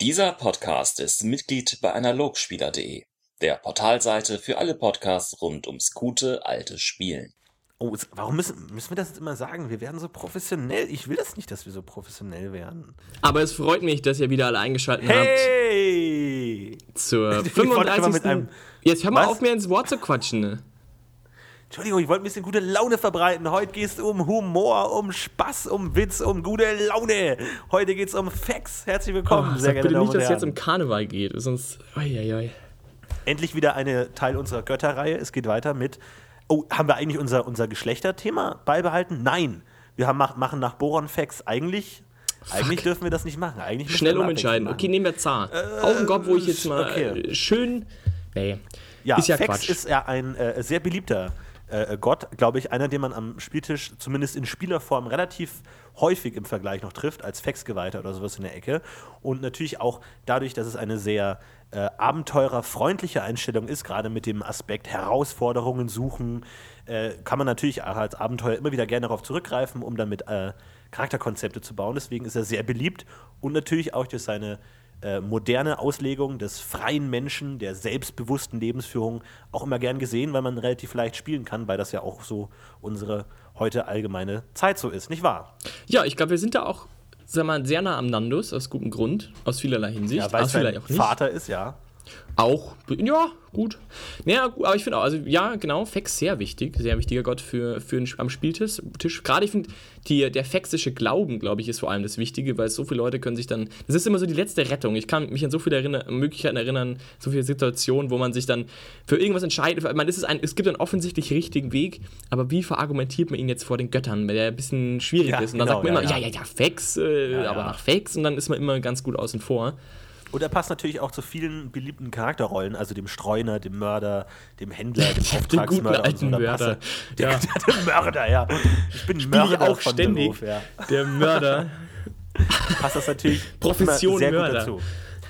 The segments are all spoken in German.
Dieser Podcast ist Mitglied bei Analogspieler.de, der Portalseite für alle Podcasts rund ums gute alte Spielen. Oh, warum müssen, müssen wir das jetzt immer sagen? Wir werden so professionell. Ich will das nicht, dass wir so professionell werden. Aber es freut mich, dass ihr wieder alle eingeschaltet Hey! habt zur Ich wollte immer 35. mit einem- Jetzt hör mal Was? auf, mir ins Wort zu quatschen. Ne? Entschuldigung, ich wollte ein bisschen gute Laune verbreiten. Heute geht es um Humor, um Spaß, um Witz, um gute Laune. Heute geht es um Facts. Herzlich willkommen, Oh, sehr geehrte bitte nicht, dass es jetzt um Karneval geht, sonst. Oi, oi, oi. Endlich wieder eine Teil unserer Götterreihe. Es geht weiter mit. Oh, haben wir eigentlich unser, unser Geschlechterthema beibehalten? Nein. Wir haben, mach- machen nach Boron Facts eigentlich. Eigentlich dürfen wir das nicht machen. Eigentlich Schnell umentscheiden. Okay, nehmen wir Zar. Auch ein Gott, wo ich jetzt mal okay. äh, schön. Nee. Ja, ist ja Fex Quatsch. ist ja ein äh, sehr beliebter äh, Gott, glaube ich, einer, den man am Spieltisch zumindest in Spielerform relativ häufig im Vergleich noch trifft, als Fex-Geweihter oder sowas in der Ecke. Und natürlich auch dadurch, dass es eine sehr äh, abenteurerfreundliche Einstellung ist, gerade mit dem Aspekt Herausforderungen suchen, äh, kann man natürlich als Abenteuer immer wieder gerne darauf zurückgreifen, um damit äh, Charakterkonzepte zu bauen. Deswegen ist er sehr beliebt und natürlich auch durch seine äh, moderne Auslegung des freien Menschen, der selbstbewussten Lebensführung auch immer gern gesehen, weil man relativ leicht spielen kann, weil das ja auch so unsere heute allgemeine Zeit so ist, nicht wahr? Ja, ich glaube, wir sind da auch, sag mal, sehr nah am Nandus, aus gutem Grund, aus vielerlei Hinsicht. Ja, weil es vielerlei auch nicht. Vater ist, ja. Auch, ja, gut. Naja, aber ich finde auch, also ja, genau, Fex sehr wichtig, sehr wichtiger Gott für, für einen, am Spieltisch. Tisch. Gerade ich finde, der fexische Glauben, glaube ich, ist vor allem das Wichtige, weil so viele Leute können sich dann, das ist immer so die letzte Rettung. Ich kann mich an so viele erinner, Möglichkeiten erinnern, so viele Situationen, wo man sich dann für irgendwas entscheidet. Ich meine, es, ist ein, es gibt einen offensichtlich richtigen Weg, aber wie verargumentiert man ihn jetzt vor den Göttern, weil der ein bisschen schwierig Ja, ist. Und dann genau, sagt man ja, immer, ja. ja, ja, Fex, äh, aber nach Fex und dann ist man immer ganz gut außen vor. Und er passt natürlich auch zu vielen beliebten Charakterrollen, also dem Streuner, dem Mörder, dem Händler, dem Auftragsmörder. alten und so. Mörder. passt er- Ja. Der, der Mörder, ja. Ich bin Spiele ich Mörder auch von ständig. Beruf, ja. Der Mörder. Passt das natürlich Profession sehr gut Mörder. dazu.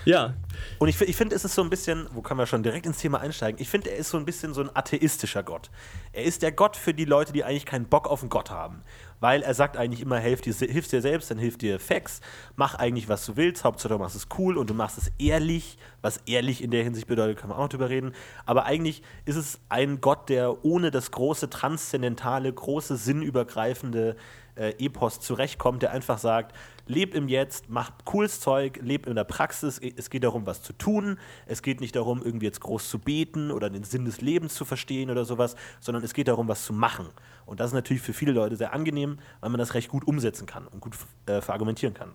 Ja, Und ich, ich finde, es ist so ein bisschen, wo können wir schon direkt ins Thema einsteigen? Ich finde, er ist so ein bisschen so ein atheistischer Gott. Er ist der Gott für die Leute, die eigentlich keinen Bock auf einen Gott haben. Weil er sagt eigentlich immer, hilf dir, hilf dir selbst, dann hilft dir Fax, mach eigentlich, was du willst, Hauptsache du machst es cool und du machst es ehrlich. Was ehrlich in der Hinsicht bedeutet, kann man auch noch drüber reden. Aber eigentlich ist es ein Gott, der ohne das große, transzendentale, große, sinnübergreifende äh, Epos zurechtkommt, der einfach sagt, leb im Jetzt, mach cooles Zeug, leb in der Praxis, es geht darum, was zu tun, es geht nicht darum, irgendwie jetzt groß zu beten oder den Sinn des Lebens zu verstehen oder sowas, sondern es geht darum, was zu machen. Und das ist natürlich für viele Leute sehr angenehm, weil man das recht gut umsetzen kann und gut äh, verargumentieren kann.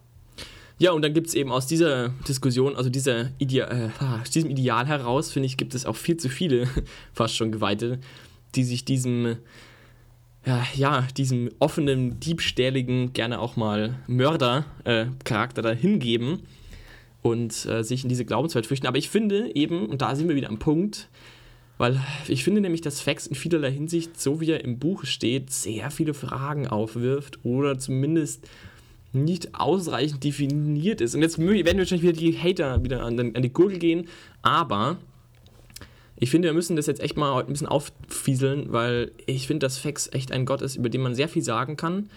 Ja, und dann gibt es eben aus dieser Diskussion, also dieser Idea äh, aus diesem Ideal heraus, finde ich, gibt es auch viel zu viele, fast schon Geweihte, die sich diesem, ja, diesem offenen, diebstähligen, gerne auch mal Mörder-Charakter da hingeben und äh, sich in diese Glaubenswelt flüchten. Aber ich finde eben, und da sind wir wieder am Punkt, weil ich finde nämlich, dass Fax in vielerlei Hinsicht, so wie er im Buch steht, sehr viele Fragen aufwirft oder zumindest nicht ausreichend definiert ist. Und jetzt werden wahrscheinlich wieder die Hater wieder an, an die Gurgel gehen, aber ich finde, wir müssen das jetzt echt mal ein bisschen auffieseln, weil ich finde, dass Fax echt ein Gott ist, über den man sehr viel sagen kann.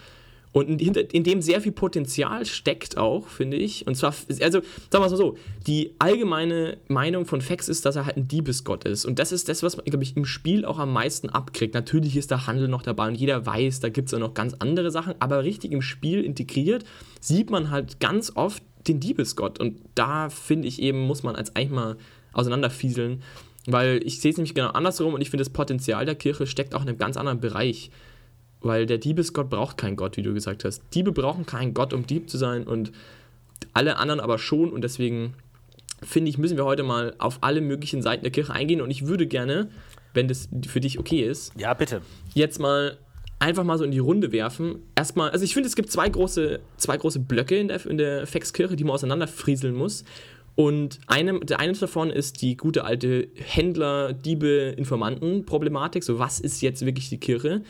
Und in, in dem sehr viel Potenzial steckt auch, finde ich. Und zwar, also, sagen wir es mal so, die allgemeine Meinung von Fax ist, dass er halt ein Diebesgott ist. Und das ist das, was man, glaube ich, im Spiel auch am meisten abkriegt. Natürlich ist der Handel noch dabei und jeder weiß, da gibt es auch noch ganz andere Sachen, aber richtig im Spiel integriert sieht man halt ganz oft den Diebesgott. Und da, finde ich eben, muss man als eigentlich mal auseinanderfieseln. Weil ich sehe es nämlich genau andersrum und ich finde, das Potenzial der Kirche steckt auch in einem ganz anderen Bereich. Weil der Diebesgott braucht keinen Gott, wie du gesagt hast. Diebe brauchen keinen Gott, um Dieb zu sein und alle anderen aber schon. Und deswegen finde ich, müssen wir heute mal auf alle möglichen Seiten der Kirche eingehen. Und ich würde gerne, wenn das für dich okay ist, Ja, bitte. jetzt mal einfach mal so in die Runde werfen. Erstmal, also ich finde, es gibt zwei große, zwei große Blöcke in der, in der Fexkirche, die man auseinanderfrieseln muss. Und eine, der eine davon ist die gute alte Händler, Diebe, Informanten-Problematik. So, was ist jetzt wirklich die Kirche?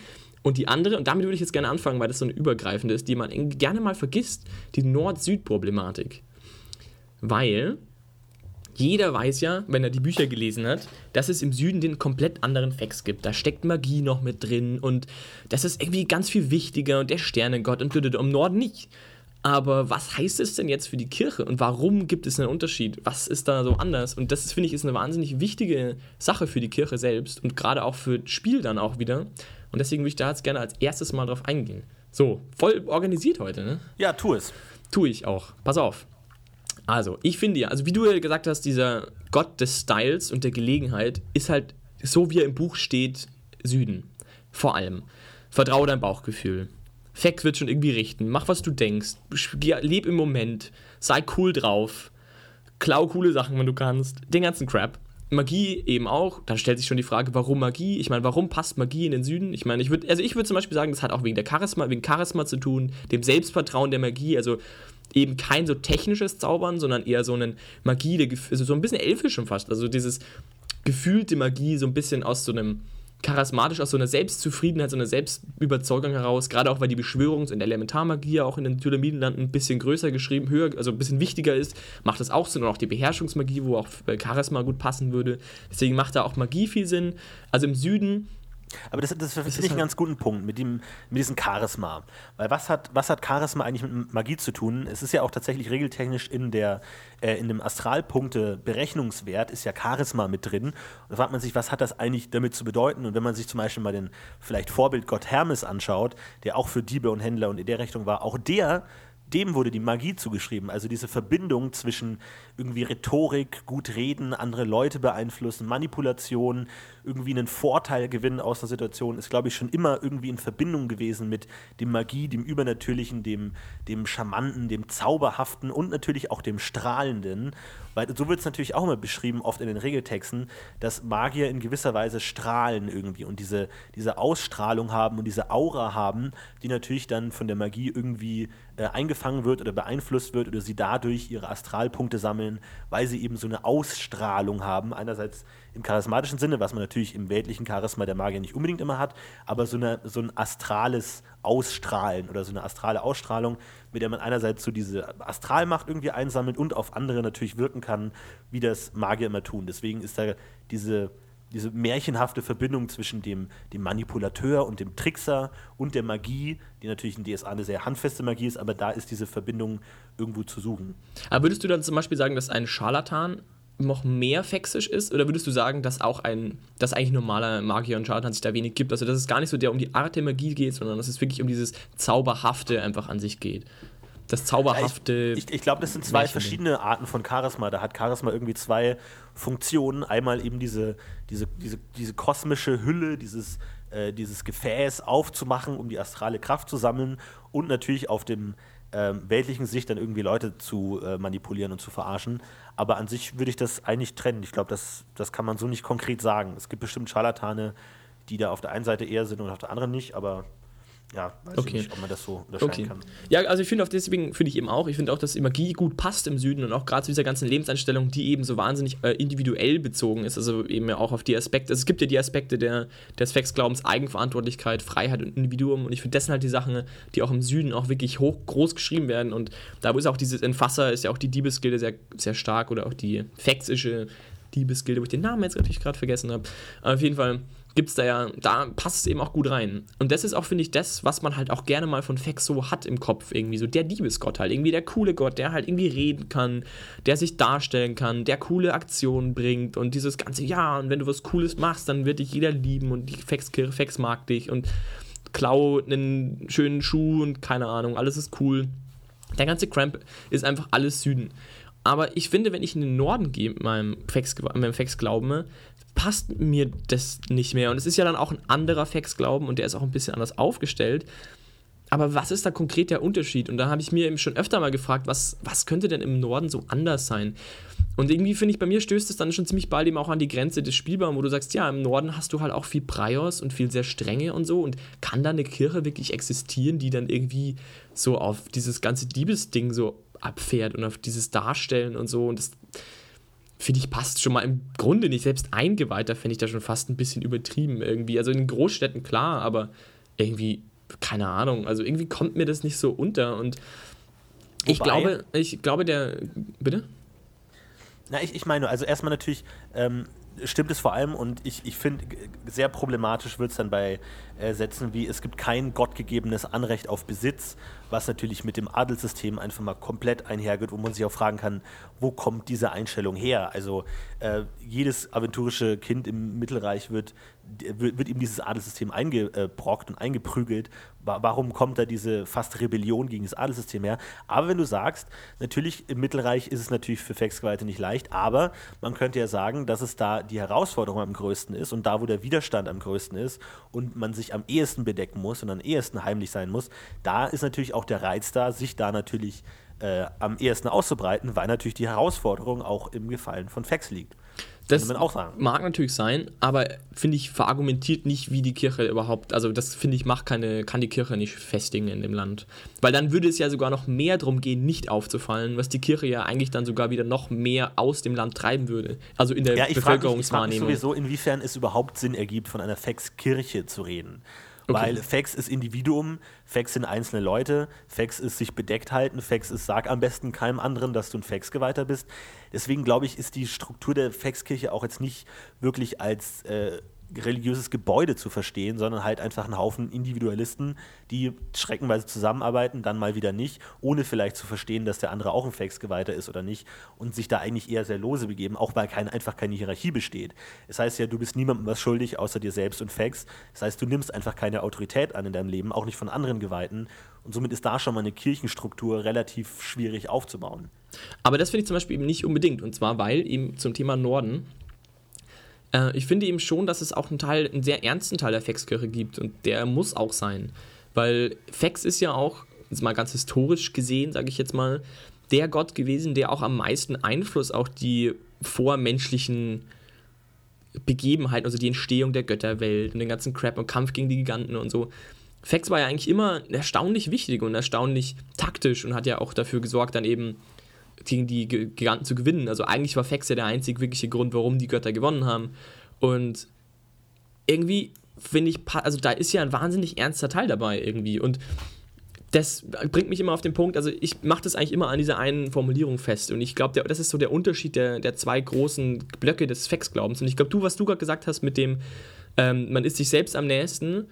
Und die andere, und damit würde ich jetzt gerne anfangen, weil das so eine übergreifende ist, die man gerne mal vergisst, die Nord-Süd-Problematik. Weil jeder weiß ja, wenn er die Bücher gelesen hat, dass es im Süden den komplett anderen Fax gibt. Da steckt Magie noch mit drin und das ist irgendwie ganz viel wichtiger und der Sternengott und im Norden nicht. Aber was heißt es denn jetzt für die Kirche und warum gibt es einen Unterschied? Was ist da so anders? Und das, finde ich, ist eine wahnsinnig wichtige Sache für die Kirche selbst und gerade auch für das Spiel dann auch wieder. Und deswegen würde ich da jetzt gerne als erstes mal drauf eingehen. So, voll organisiert heute, ne? Ja, tu es. Tue ich auch. Pass auf. Also, ich finde ja, also wie du ja gesagt hast, dieser Gott des Styles und der Gelegenheit ist halt so, wie er im Buch steht, Süden. Vor allem. Vertraue dein Bauchgefühl. Fact wird schon irgendwie richten. Mach, was du denkst. Leb im Moment. Sei cool drauf. Klau coole Sachen, wenn du kannst. Den ganzen Crap. Magie eben auch. Da stellt sich schon die Frage, warum Magie? Ich meine, warum passt Magie in den Süden? Ich meine, ich würde, also ich würde zum Beispiel sagen, das hat auch wegen der Charisma, wegen Charisma zu tun, dem Selbstvertrauen der Magie. Also eben kein so technisches Zaubern, sondern eher so eine Magie, also so ein bisschen elfisch schon fast. Also dieses gefühlte Magie, so ein bisschen aus so einem charismatisch aus so einer Selbstzufriedenheit, so einer Selbstüberzeugung heraus, gerade auch weil die Beschwörungs- und Elementarmagie auch in den Pyramidenlanden ein bisschen größer geschrieben, höher, also ein bisschen wichtiger ist, macht das auch Sinn und auch die Beherrschungsmagie, wo auch Charisma gut passen würde. Deswegen macht da auch Magie viel Sinn. Also im Süden aber das, das finde ich einen halt ganz guten Punkt mit, dem, mit diesem Charisma. Weil was hat, was hat Charisma eigentlich mit Magie zu tun? Es ist ja auch tatsächlich regeltechnisch in, der, äh, in dem Astralpunkte-Berechnungswert ist ja Charisma mit drin. Und da fragt man sich, was hat das eigentlich damit zu bedeuten? Und wenn man sich zum Beispiel mal den vielleicht Vorbildgott Hermes anschaut, der auch für Diebe und Händler und in der Richtung war, auch der dem wurde die Magie zugeschrieben. Also diese Verbindung zwischen irgendwie Rhetorik, gut reden, andere Leute beeinflussen, Manipulation, irgendwie einen Vorteil gewinnen aus einer Situation, ist, glaube ich, schon immer irgendwie in Verbindung gewesen mit dem Magie, dem Übernatürlichen, dem, dem Charmanten, dem Zauberhaften und natürlich auch dem Strahlenden. Weil so wird es natürlich auch immer beschrieben, oft in den Regeltexten, dass Magier in gewisser Weise strahlen irgendwie und diese, diese Ausstrahlung haben und diese Aura haben, die natürlich dann von der Magie irgendwie äh, eingefangen wird oder beeinflusst wird oder sie dadurch ihre Astralpunkte sammeln, weil sie eben so eine Ausstrahlung haben. Einerseits im charismatischen Sinne, was man natürlich im weltlichen Charisma der Magier nicht unbedingt immer hat, aber so, eine, so ein astrales Ausstrahlen oder so eine astrale Ausstrahlung, mit der man einerseits so diese Astralmacht irgendwie einsammelt und auf andere natürlich wirken kann, wie das Magier immer tun. Deswegen ist da diese, diese märchenhafte Verbindung zwischen dem, dem Manipulateur und dem Trickser und der Magie, die natürlich in DSA eine sehr handfeste Magie ist, aber da ist diese Verbindung irgendwo zu suchen. Aber würdest du dann zum Beispiel sagen, dass ein Scharlatan noch mehr fexisch ist? Oder würdest du sagen, dass auch ein, dass eigentlich normaler Magier und Charlatan sich da wenig gibt? Also, dass es gar nicht so der um die Art der Magie geht, sondern dass es wirklich um dieses Zauberhafte einfach an sich geht. Das Zauberhafte. Ich, ich, ich glaube, das sind zwei verschiedene Arten von Charisma. Da hat Charisma irgendwie zwei Funktionen. Einmal eben diese, diese, diese, diese kosmische Hülle, dieses, äh, dieses Gefäß aufzumachen, um die astrale Kraft zu sammeln. Und natürlich auf dem ähm, weltlichen Sicht dann irgendwie Leute zu äh, manipulieren und zu verarschen. Aber an sich würde ich das eigentlich trennen. Ich glaube, das, das kann man so nicht konkret sagen. Es gibt bestimmt Scharlatane, die da auf der einen Seite eher sind und auf der anderen nicht, aber ja, weiß okay. ich nicht, ob man das so unterscheiden okay. kann. Ja, also ich finde auch deswegen finde ich eben auch, ich finde auch, dass Magie gut passt im Süden und auch gerade zu dieser ganzen Lebenseinstellung, die eben so wahnsinnig äh, individuell bezogen ist, also eben ja auch auf die Aspekte, also es gibt ja die Aspekte der, des Facts-Glaubens, Eigenverantwortlichkeit, Freiheit und Individuum und ich finde, das sind halt die Sachen, die auch im Süden auch wirklich hoch, groß geschrieben werden und da ist auch dieses Entfasser, ist ja auch die Diebesgilde sehr, sehr stark oder auch die Faxische Diebesgilde, wo ich den Namen jetzt natürlich gerade vergessen habe. Auf jeden Fall gibt es da ja, da passt es eben auch gut rein. Und das ist auch, finde ich, das, was man halt auch gerne mal von Fex so hat im Kopf, irgendwie so der Diebesgott halt, irgendwie der coole Gott, der halt irgendwie reden kann, der sich darstellen kann, der coole Aktionen bringt und dieses ganze, ja, und wenn du was Cooles machst, dann wird dich jeder lieben und die Fex-Kirche, Fex mag dich und klau einen schönen Schuh und keine Ahnung, alles ist cool. Der ganze Cramp ist einfach alles Süden. Aber ich finde, wenn ich in den Norden gehe mit meinem Fex-Glauben, passt mir das nicht mehr. Und es ist ja dann auch ein anderer Fax-Glauben und der ist auch ein bisschen anders aufgestellt. Aber was ist da konkret der Unterschied? Und da habe ich mir eben schon öfter mal gefragt, was, was könnte denn im Norden so anders sein? Und irgendwie finde ich, bei mir stößt es dann schon ziemlich bald eben auch an die Grenze des Spielbaums, wo du sagst, ja, im Norden hast du halt auch viel Priors und viel sehr strenge und so. Und kann da eine Kirche wirklich existieren, die dann irgendwie so auf dieses ganze Diebesding so abfährt und auf dieses Darstellen und so? Und das finde ich, passt schon mal im Grunde nicht. Selbst Eingeweihter fände ich da schon fast ein bisschen übertrieben irgendwie. Also in Großstädten klar, aber irgendwie, keine Ahnung, also irgendwie kommt mir das nicht so unter und Wobei, ich glaube, ich glaube, der. Bitte? Na, ich, ich meine, also erstmal natürlich, ähm, stimmt es vor allem und ich, ich finde, sehr problematisch wird es dann bei äh, Sätzen wie, es gibt kein gottgegebenes Anrecht auf Besitz, was natürlich mit dem Adelssystem einfach mal komplett einhergeht, wo man sich auch fragen kann, wo kommt diese Einstellung her? Also äh, jedes aventurische Kind im Mittelreich wird, wird ihm dieses Adelssystem eingebrockt und eingeprügelt. Warum kommt da diese fast Rebellion gegen das Adelssystem her? Aber wenn du sagst, natürlich im Mittelreich ist es natürlich für Fexgeweihte nicht leicht, aber man könnte ja sagen, dass es da die Herausforderung am größten ist und da, wo der Widerstand am größten ist und man sich am ehesten bedecken muss und am ehesten heimlich sein muss, da ist natürlich auch der Reiz da, sich da natürlich äh, am ehesten auszubreiten, weil natürlich die Herausforderung auch im Gefallen von Fax liegt. Das mag natürlich sein, aber finde ich, verargumentiert nicht, wie die Kirche überhaupt, also das finde ich, macht keine, kann die Kirche nicht festigen in dem Land. Weil dann würde es ja sogar noch mehr darum gehen, nicht aufzufallen, was die Kirche ja eigentlich dann sogar wieder noch mehr aus dem Land treiben würde. Also in der ja, ich Bevölkerungswahrnehmung. Frage mich, ich frage mich sowieso, inwiefern es überhaupt Sinn ergibt, von einer Fax-Kirche zu reden. Okay. Weil Fax ist Individuum, Fax sind einzelne Leute, Fax ist sich bedeckt halten, Fax ist sag am besten keinem anderen, dass du ein Fax-Geweihter bist. Deswegen glaube ich, ist die Struktur der Fax-Kirche auch jetzt nicht wirklich als äh, religiöses Gebäude zu verstehen, sondern halt einfach ein Haufen Individualisten, die schreckenweise zusammenarbeiten, dann mal wieder nicht, ohne vielleicht zu verstehen, dass der andere auch ein Fax-Geweihter ist oder nicht und sich da eigentlich eher sehr lose begeben, auch weil kein, einfach keine Hierarchie besteht. Das heißt ja, du bist niemandem was schuldig, außer dir selbst und Fax. Das heißt, du nimmst einfach keine Autorität an in deinem Leben, auch nicht von anderen Geweihten und somit ist da schon mal eine Kirchenstruktur relativ schwierig aufzubauen. Aber das finde ich zum Beispiel eben nicht unbedingt und zwar, weil eben zum Thema Norden äh, ich finde eben schon, dass es auch einen Teil, einen sehr ernsten Teil der Fax-Kirche gibt und der muss auch sein. Weil Fax ist ja auch, mal ganz historisch gesehen, sage ich jetzt mal, der Gott gewesen, der auch am meisten Einfluss auf die vormenschlichen Begebenheiten, also die Entstehung der Götterwelt und den ganzen Crap und Kampf gegen die Giganten und so. Fax war ja eigentlich immer erstaunlich wichtig und erstaunlich taktisch und hat ja auch dafür gesorgt, dann eben gegen die Giganten zu gewinnen. Also eigentlich war Fex ja der einzig wirkliche Grund, warum die Götter gewonnen haben. Und irgendwie finde ich, also da ist ja ein wahnsinnig ernster Teil dabei irgendwie. Und das bringt mich immer auf den Punkt, also ich mache das eigentlich immer an dieser einen Formulierung fest. Und ich glaube, das ist so der Unterschied der, der zwei großen Blöcke des Fex-Glaubens. Und ich glaube, du, was du gerade gesagt hast mit dem, ähm, man ist sich selbst am nächsten,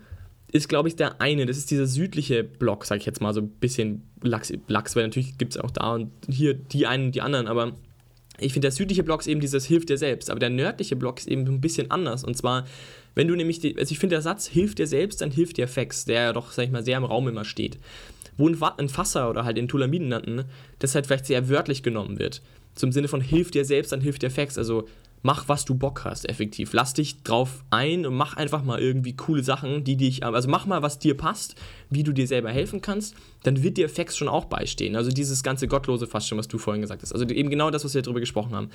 ist, glaube ich, der eine. Das ist dieser südliche Block, sage ich jetzt mal, so ein bisschen Lachs, Lachs weil natürlich gibt es auch da und hier die einen und die anderen, aber ich finde, der südliche Block ist eben dieses Hilft dir selbst, aber der nördliche Block ist eben ein bisschen anders. Und zwar, wenn du nämlich, die, also ich finde, der Satz Hilft dir selbst, dann hilft dir Fex, der ja doch, sag ich mal, sehr im Raum immer steht. Wo ein, Fasser oder halt in Tulamiden nannten, das halt vielleicht sehr wörtlich genommen wird. Zum Sinne von Hilft dir selbst, dann hilft dir Fex. Also mach, was du Bock hast, effektiv. Lass dich drauf ein und mach einfach mal irgendwie coole Sachen, die dich, also mach mal, was dir passt, wie du dir selber helfen kannst, dann wird dir Fax schon auch beistehen. Also dieses ganze Gottlose fast schon, was du vorhin gesagt hast. Also eben genau das, was wir darüber gesprochen haben.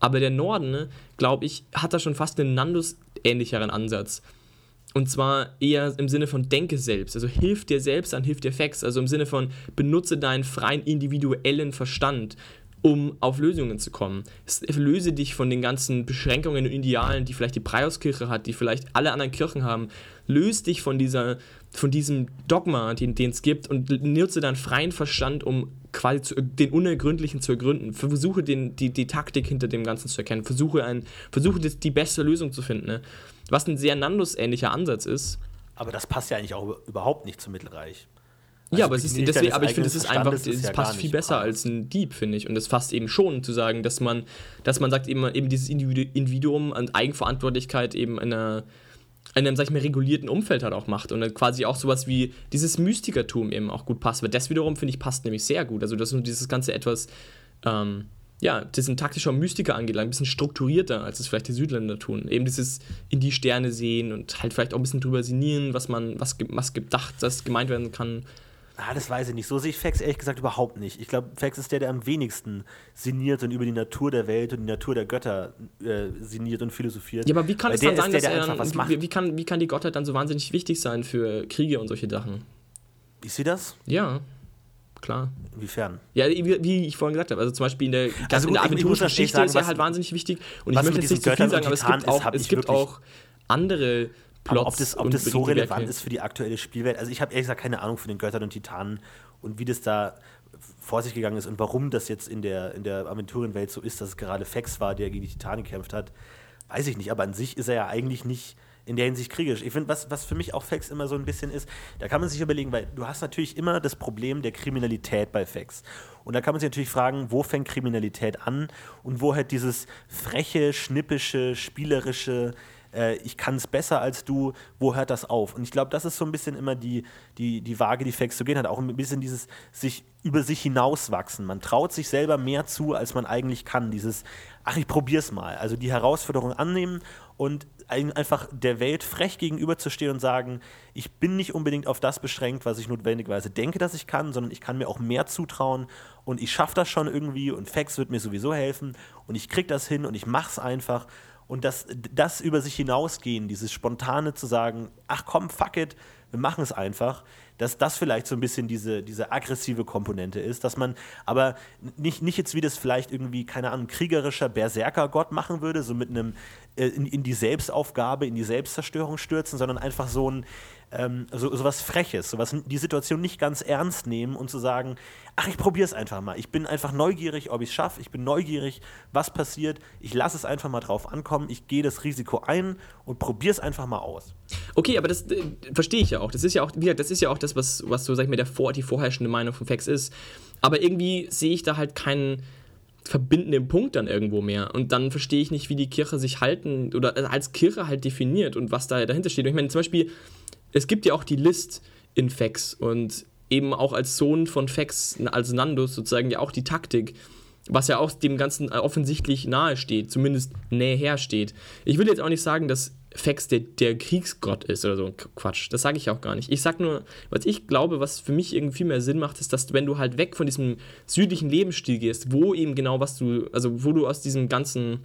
Aber der Norden, ne, glaube ich, hat da schon fast einen Nandus-ähnlicheren Ansatz. Und zwar eher im Sinne von denke selbst. Also hilf dir selbst, dann hilf dir Fax. Also im Sinne von benutze deinen freien individuellen Verstand um auf Lösungen zu kommen. Löse dich von den ganzen Beschränkungen und Idealen, die vielleicht die Preiskirche hat, die vielleicht alle anderen Kirchen haben. Löse dich von, dieser, von diesem Dogma, den, es gibt, und nutze deinen freien Verstand, um quasi zu, den Unergründlichen zu ergründen. Versuche den, die, die Taktik hinter dem Ganzen zu erkennen. Versuche, ein, versuche das, die beste Lösung zu finden. Ne? Was ein sehr Nandus-ähnlicher Ansatz ist. Aber das passt ja eigentlich auch überhaupt nicht zum Mittelreich. Also ja, aber, es ist, deswegen, aber ich finde, es ist einfach, es ja passt viel besser als ein Dieb, finde ich. Und es fasst eben schon zu sagen, dass man, dass man sagt, eben, eben dieses Individuum an Eigenverantwortlichkeit eben in, einer, in einem, sag ich mal, regulierten Umfeld halt auch macht. Und dann quasi auch sowas wie dieses Mystikertum eben auch gut passt. Weil das wiederum, finde ich, passt nämlich sehr gut. Also, dass nur dieses Ganze etwas, ähm, ja, das ein taktischer Mystiker angeht, ein bisschen strukturierter, als es vielleicht die Südländer tun. Eben dieses in die Sterne sehen und halt vielleicht auch ein bisschen drüber sinnieren, was man, was, was gedacht, das gemeint werden kann. Ah, das weiß ich nicht. So sehe ich Fax ehrlich gesagt überhaupt nicht. Ich glaube, Fax ist der, der am wenigsten sinniert und über die Natur der Welt und die Natur der Götter äh, sinniert und philosophiert. Ja, aber wie kann es dann sein, der, dass der er dann, wie, wie, kann, wie kann die Gottheit dann so wahnsinnig wichtig sein für Kriege und solche Sachen? Ich sehe das? Ja, klar. Inwiefern? Ja, wie, ich vorhin gesagt habe, also zum Beispiel in der, also gut, der Aventurgeschichte ist er halt wahnsinnig wichtig. Und ich möchte jetzt nicht zu viel sagen, aber es gibt auch, es gibt auch andere Plots. Aber ob das, ob das so relevant ist für die aktuelle Spielwelt, also ich habe ehrlich gesagt keine Ahnung von den Göttern und Titanen und wie das da vor sich gegangen ist und warum das jetzt in der, in der Aventurienwelt so ist, dass es gerade Fex war, der gegen die Titanen gekämpft hat, weiß ich nicht, aber an sich ist er ja eigentlich nicht in der Hinsicht kriegerisch. Ich finde, was, was für mich auch Fax immer so ein bisschen ist, da kann man sich überlegen, weil du hast natürlich immer das Problem der Kriminalität bei Fax. Und da kann man sich natürlich fragen, wo fängt Kriminalität an und wo halt dieses freche, schnippische, spielerische, äh, ich kann es besser als du, wo hört das auf? Und ich glaube, das ist so ein bisschen immer die, die, die Waage, die Fax zu gehen hat. Auch ein bisschen dieses sich über sich hinauswachsen. Man traut sich selber mehr zu, als man eigentlich kann. Dieses, ach, ich probier's mal. Also die Herausforderung annehmen und einfach der Welt frech gegenüberzustehen und sagen, ich bin nicht unbedingt auf das beschränkt, was ich notwendigerweise denke, dass ich kann, sondern ich kann mir auch mehr zutrauen und ich schaffe das schon irgendwie und Fax wird mir sowieso helfen und ich krieg das hin und ich mach's einfach und das, das über sich hinausgehen, dieses spontane zu sagen, ach komm, fuck it, wir machen es einfach, dass das vielleicht so ein bisschen diese, diese aggressive Komponente ist, dass man aber nicht, nicht jetzt wie das vielleicht irgendwie, keine Ahnung, kriegerischer Berserker-Gott machen würde, so mit einem äh, in, in, die Selbstaufgabe, in die Selbstzerstörung stürzen, sondern einfach so ein ähm, so, so was Freches, so was, die Situation nicht ganz ernst nehmen und zu sagen, ach, ich probiere es einfach mal. Ich bin einfach neugierig, ob ich es schaffe. Ich bin neugierig, was passiert. Ich lasse es einfach mal drauf ankommen. Ich gehe das Risiko ein und probiere es einfach mal aus. Okay, aber das äh, verstehe ich ja auch. Das ist ja auch, wie das ist ja auch das, was, was so, sag ich mal, der vor, die vorherrschende Meinung von Fax ist. Aber irgendwie sehe ich da halt keinen verbindenden Punkt dann irgendwo mehr. Und dann verstehe ich nicht, wie die Kirche sich halten oder äh, als Kirche halt definiert und was da dahinter steht. Und ich meine, zum Beispiel, es gibt ja auch die List in Fax und eben auch als Sohn von Fex, als Nandus sozusagen ja auch die Taktik, was ja auch dem Ganzen offensichtlich nahe steht, zumindest näher steht. Ich will jetzt auch nicht sagen, dass Fex der, der Kriegsgott ist oder so. Quatsch, das sage ich auch gar nicht. Ich sage nur, was ich glaube, was für mich irgendwie viel mehr Sinn macht, ist, dass wenn du halt weg von diesem südlichen Lebensstil gehst, wo eben genau was du, also wo du aus diesem ganzen,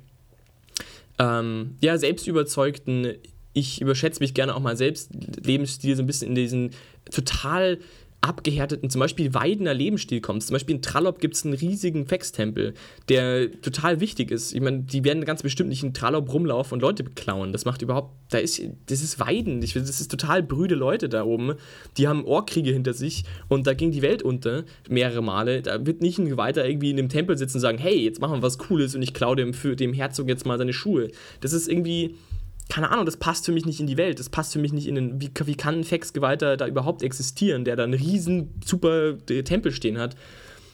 ähm, ja, selbstüberzeugten, ich überschätze mich gerne auch mal selbst, Lebensstil so ein bisschen in diesen total abgehärteten, zum Beispiel Weidener Lebensstil kommst. Zum Beispiel in Trallop gibt es einen riesigen Fex-Tempel, der total wichtig ist. Ich meine, die werden ganz bestimmt nicht in Trallop rumlaufen und Leute beklauen. Das macht überhaupt, da ist, das ist Weiden. Ich, das ist total brüde Leute da oben. Die haben Ohrkriege hinter sich und da ging die Welt unter, mehrere Male. Da wird nicht ein Geweihter irgendwie in dem Tempel sitzen und sagen, hey, jetzt machen wir was Cooles und ich klaue dem, dem Herzog jetzt mal seine Schuhe. Das ist irgendwie keine Ahnung, das passt für mich nicht in die Welt. Das passt für mich nicht in den. Wie, wie kann ein Fax-Geweihter da überhaupt existieren, der da einen riesen, super äh, Tempel stehen hat?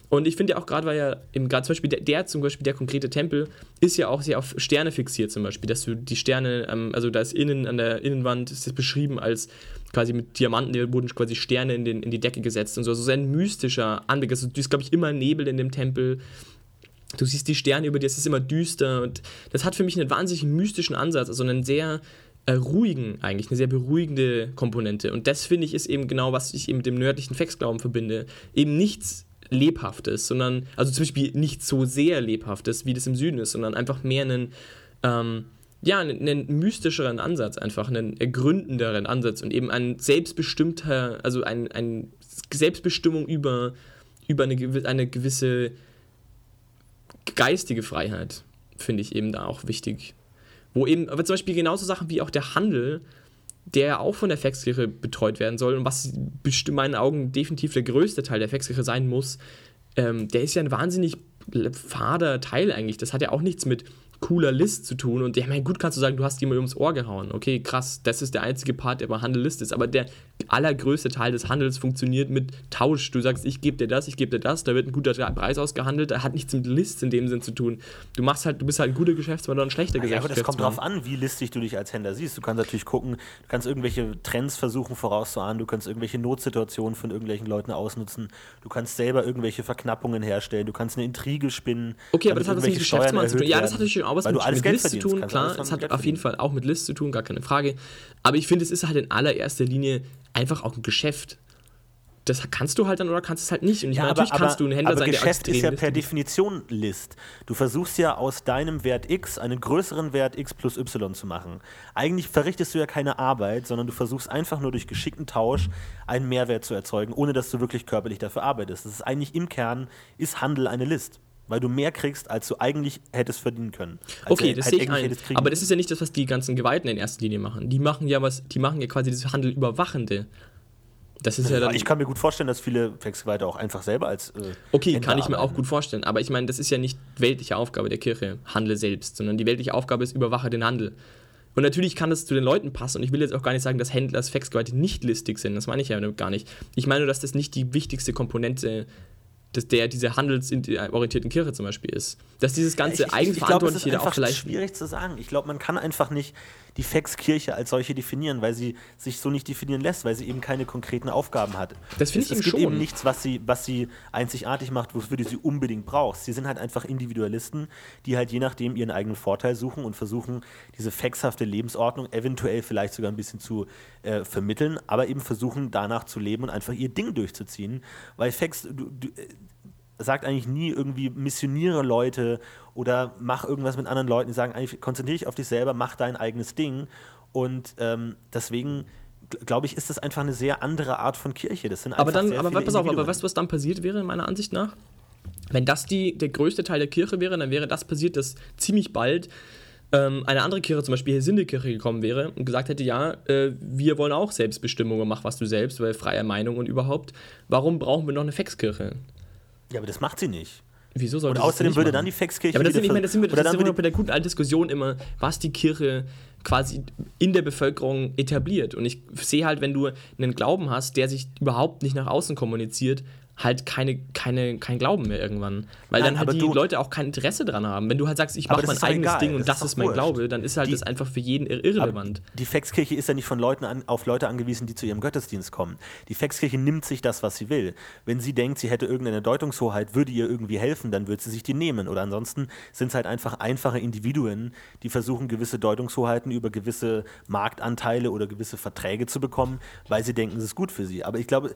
Und ich finde ja auch gerade, weil ja gerade zum Beispiel der, der, zum Beispiel der konkrete Tempel ist ja auch sehr auf Sterne fixiert zum Beispiel, dass du die Sterne, ähm, also da ist innen an der Innenwand ist das beschrieben als quasi mit Diamanten, da wurden quasi Sterne in, den, in die Decke gesetzt und so, also sehr ein mystischer Anblick. Also du ist glaube ich immer Nebel in dem Tempel Du siehst die Sterne über dir, es ist immer düster und das hat für mich einen wahnsinnig mystischen Ansatz, also einen sehr äh, ruhigen eigentlich, eine sehr beruhigende Komponente. Und das finde ich ist eben genau, was ich eben mit dem nördlichen Fexglauben verbinde. Eben nichts Lebhaftes, sondern, also zum Beispiel nicht so sehr Lebhaftes, wie das im Süden ist, sondern einfach mehr einen, ähm, ja, einen, mystischeren Ansatz, einfach einen ergründenderen Ansatz und eben ein selbstbestimmter, also ein, ein Selbstbestimmung über, über eine, eine gewisse geistige Freiheit finde ich eben da auch wichtig. Wo eben, aber zum Beispiel genauso Sachen wie auch der Handel, der auch von der Faxkirche betreut werden soll und was in meinen Augen definitiv der größte Teil der Faxkirche sein muss, ähm, der ist ja ein wahnsinnig fader Teil eigentlich. Das hat ja auch nichts mit cooler List zu tun. Und ja, mein, gut kannst du sagen, du hast jemand ums Ohr gehauen. Okay, krass, das ist der einzige Part, der bei Handel List ist. Aber der allergrößte Teil des Handels funktioniert mit Tausch. Du sagst, ich gebe dir das, ich gebe dir das, da wird ein guter Preis ausgehandelt. Da hat nichts mit List in dem Sinn zu tun. Du machst halt, du bist halt ein guter Geschäftsmann oder ein schlechter Geschäftsmann. Ja, aber das kommt darauf an, wie listig du dich als Händler siehst. Du kannst natürlich gucken, du kannst irgendwelche Trends versuchen vorauszuahnen, du kannst irgendwelche Notsituationen von irgendwelchen Leuten ausnutzen, du kannst selber irgendwelche Verknappungen herstellen, du kannst eine Intrige spinnen. Okay, aber das hat was mit Geschäftsmann zu tun. Ja, das hat natürlich auch was mit, mit List zu tun, klar. Es hat auf jeden Fall auch mit List zu tun, gar keine Frage. Aber ich finde, es ist halt in allererster Linie einfach auch ein Geschäft. Das kannst du halt dann oder kannst es halt nicht. Und ich ja, natürlich aber, kannst du ein Händler aber sein, Geschäft ist ja per Definition List. Du versuchst ja aus deinem Wert X einen größeren Wert X plus Y zu machen. Eigentlich verrichtest du ja keine Arbeit, sondern du versuchst einfach nur durch geschickten Tausch einen Mehrwert zu erzeugen, ohne dass du wirklich körperlich dafür arbeitest. Das ist eigentlich im Kern, ist Handel eine List weil du mehr kriegst, als du eigentlich hättest verdienen können. Okay, das halt sehe ich ein. Aber das ist ja nicht das, was die ganzen Geweihten in erster Linie machen. Die machen ja was, die machen ja quasi das Handel überwachende. Das ist ja, dann. ich kann mir gut vorstellen, dass viele Wechselweite auch einfach selber als. Äh, Okay, Händler kann ich mir auch gut vorstellen. Aber ich meine, das ist ja nicht weltliche Aufgabe der Kirche, handle selbst, sondern die weltliche Aufgabe ist, überwache den Handel. Und natürlich kann das zu den Leuten passen. Und ich will jetzt auch gar nicht sagen, dass Händler als Faxgeweihte nicht listig sind. Das meine ich ja gar nicht. Ich meine nur, dass das nicht die wichtigste Komponente des, der dieser handelsorientierten Kirche zum Beispiel ist. Dass dieses ganze Ich- ich- ich glaube, es Eigenverantwortliche ist auch vielleicht. schwierig zu sagen. Ich glaube, man kann einfach nicht die Fax-Kirche als solche definieren, weil sie sich so nicht definieren lässt, weil sie eben keine konkreten Aufgaben hat. Das finde Es- ich eben Es gibt schon. eben nichts, was sie, was sie einzigartig macht, wofür du sie unbedingt brauchst. Sie sind halt einfach Individualisten, die halt je nachdem ihren eigenen Vorteil suchen und versuchen, diese faxhafte Lebensordnung eventuell vielleicht sogar ein bisschen zu äh, vermitteln, aber eben versuchen, danach zu leben und einfach ihr Ding durchzuziehen. Weil Fax, du, du, äh, sagt eigentlich nie irgendwie missioniere Leute oder mach irgendwas mit anderen Leuten. Die sagen eigentlich, konzentriere dich auf dich selber, mach dein eigenes Ding. Und ähm, deswegen gl- glaube ich, ist das einfach eine sehr andere Art von Kirche. Das sind Aber dann, aber pass auf, aber weißt du, was dann passiert wäre, meiner Ansicht nach? Wenn das die, der größte Teil der Kirche wäre, dann wäre das passiert, dass ziemlich bald ähm, eine andere Kirche, zum Beispiel Hesinde-Kirche, gekommen wäre und gesagt hätte, ja, äh, wir wollen auch Selbstbestimmung und mach was du selbst, weil freie Meinung und überhaupt. Warum brauchen wir noch eine Faxkirche? Ja, aber das macht sie nicht. Wieso soll Und außerdem würde machen? dann die Faxkirche Ja, aber das, sind, ich meine, das sind wir, das oder sind dann wir bei der guten alten Diskussion immer, was die Kirche quasi in der Bevölkerung etabliert. Und ich sehe halt, wenn du einen Glauben hast, der sich überhaupt nicht nach außen kommuniziert, halt keine, keine, kein Glauben mehr irgendwann. Weil Nein, dann halt die du- Leute auch kein Interesse dran haben. Wenn du halt sagst, ich mache mein eigenes egal, Ding und das das ist mein wurscht. Glaube, dann ist halt Die- das einfach für jeden ir irrelevant. Die Faxkirche ist ja nicht von Leuten an, auf Leute angewiesen, die zu ihrem Gottesdienst kommen. Die Faxkirche nimmt sich das, was sie will. Wenn sie denkt, sie hätte irgendeine Deutungshoheit, würde ihr irgendwie helfen, dann wird sie sich die nehmen. Oder ansonsten sind es halt einfach einfache Individuen, die versuchen, gewisse Deutungshoheiten über gewisse Marktanteile oder gewisse Verträge zu bekommen, weil sie denken, es ist gut für sie. Aber ich glaube,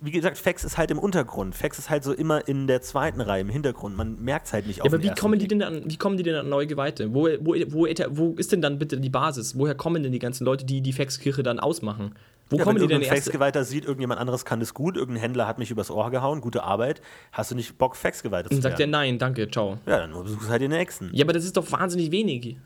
wie gesagt, Fax ist halt im Untergrund. Fax ist halt so immer in der zweiten Reihe, im Hintergrund. Man merkt es halt nicht auf Ja, aber den wie kommen, die denn dann, wie kommen die denn an neue Geweihte? Wo, wo, wo, wo ist denn dann bitte die Basis? Woher kommen denn die ganzen Leute, die die Faxkirche dann ausmachen? Wo Ja, kommen wenn die denn? Faxgeweihter sieht, irgendjemand anderes kann das gut, irgendein Händler hat mich übers Ohr gehauen, gute Arbeit, hast du nicht Bock, Faxgeweihter zu Dann sagt er werden? nein, danke, ciao. Ja, dann suchst halt den nächsten. Ja, aber das ist doch wahnsinnig wenig.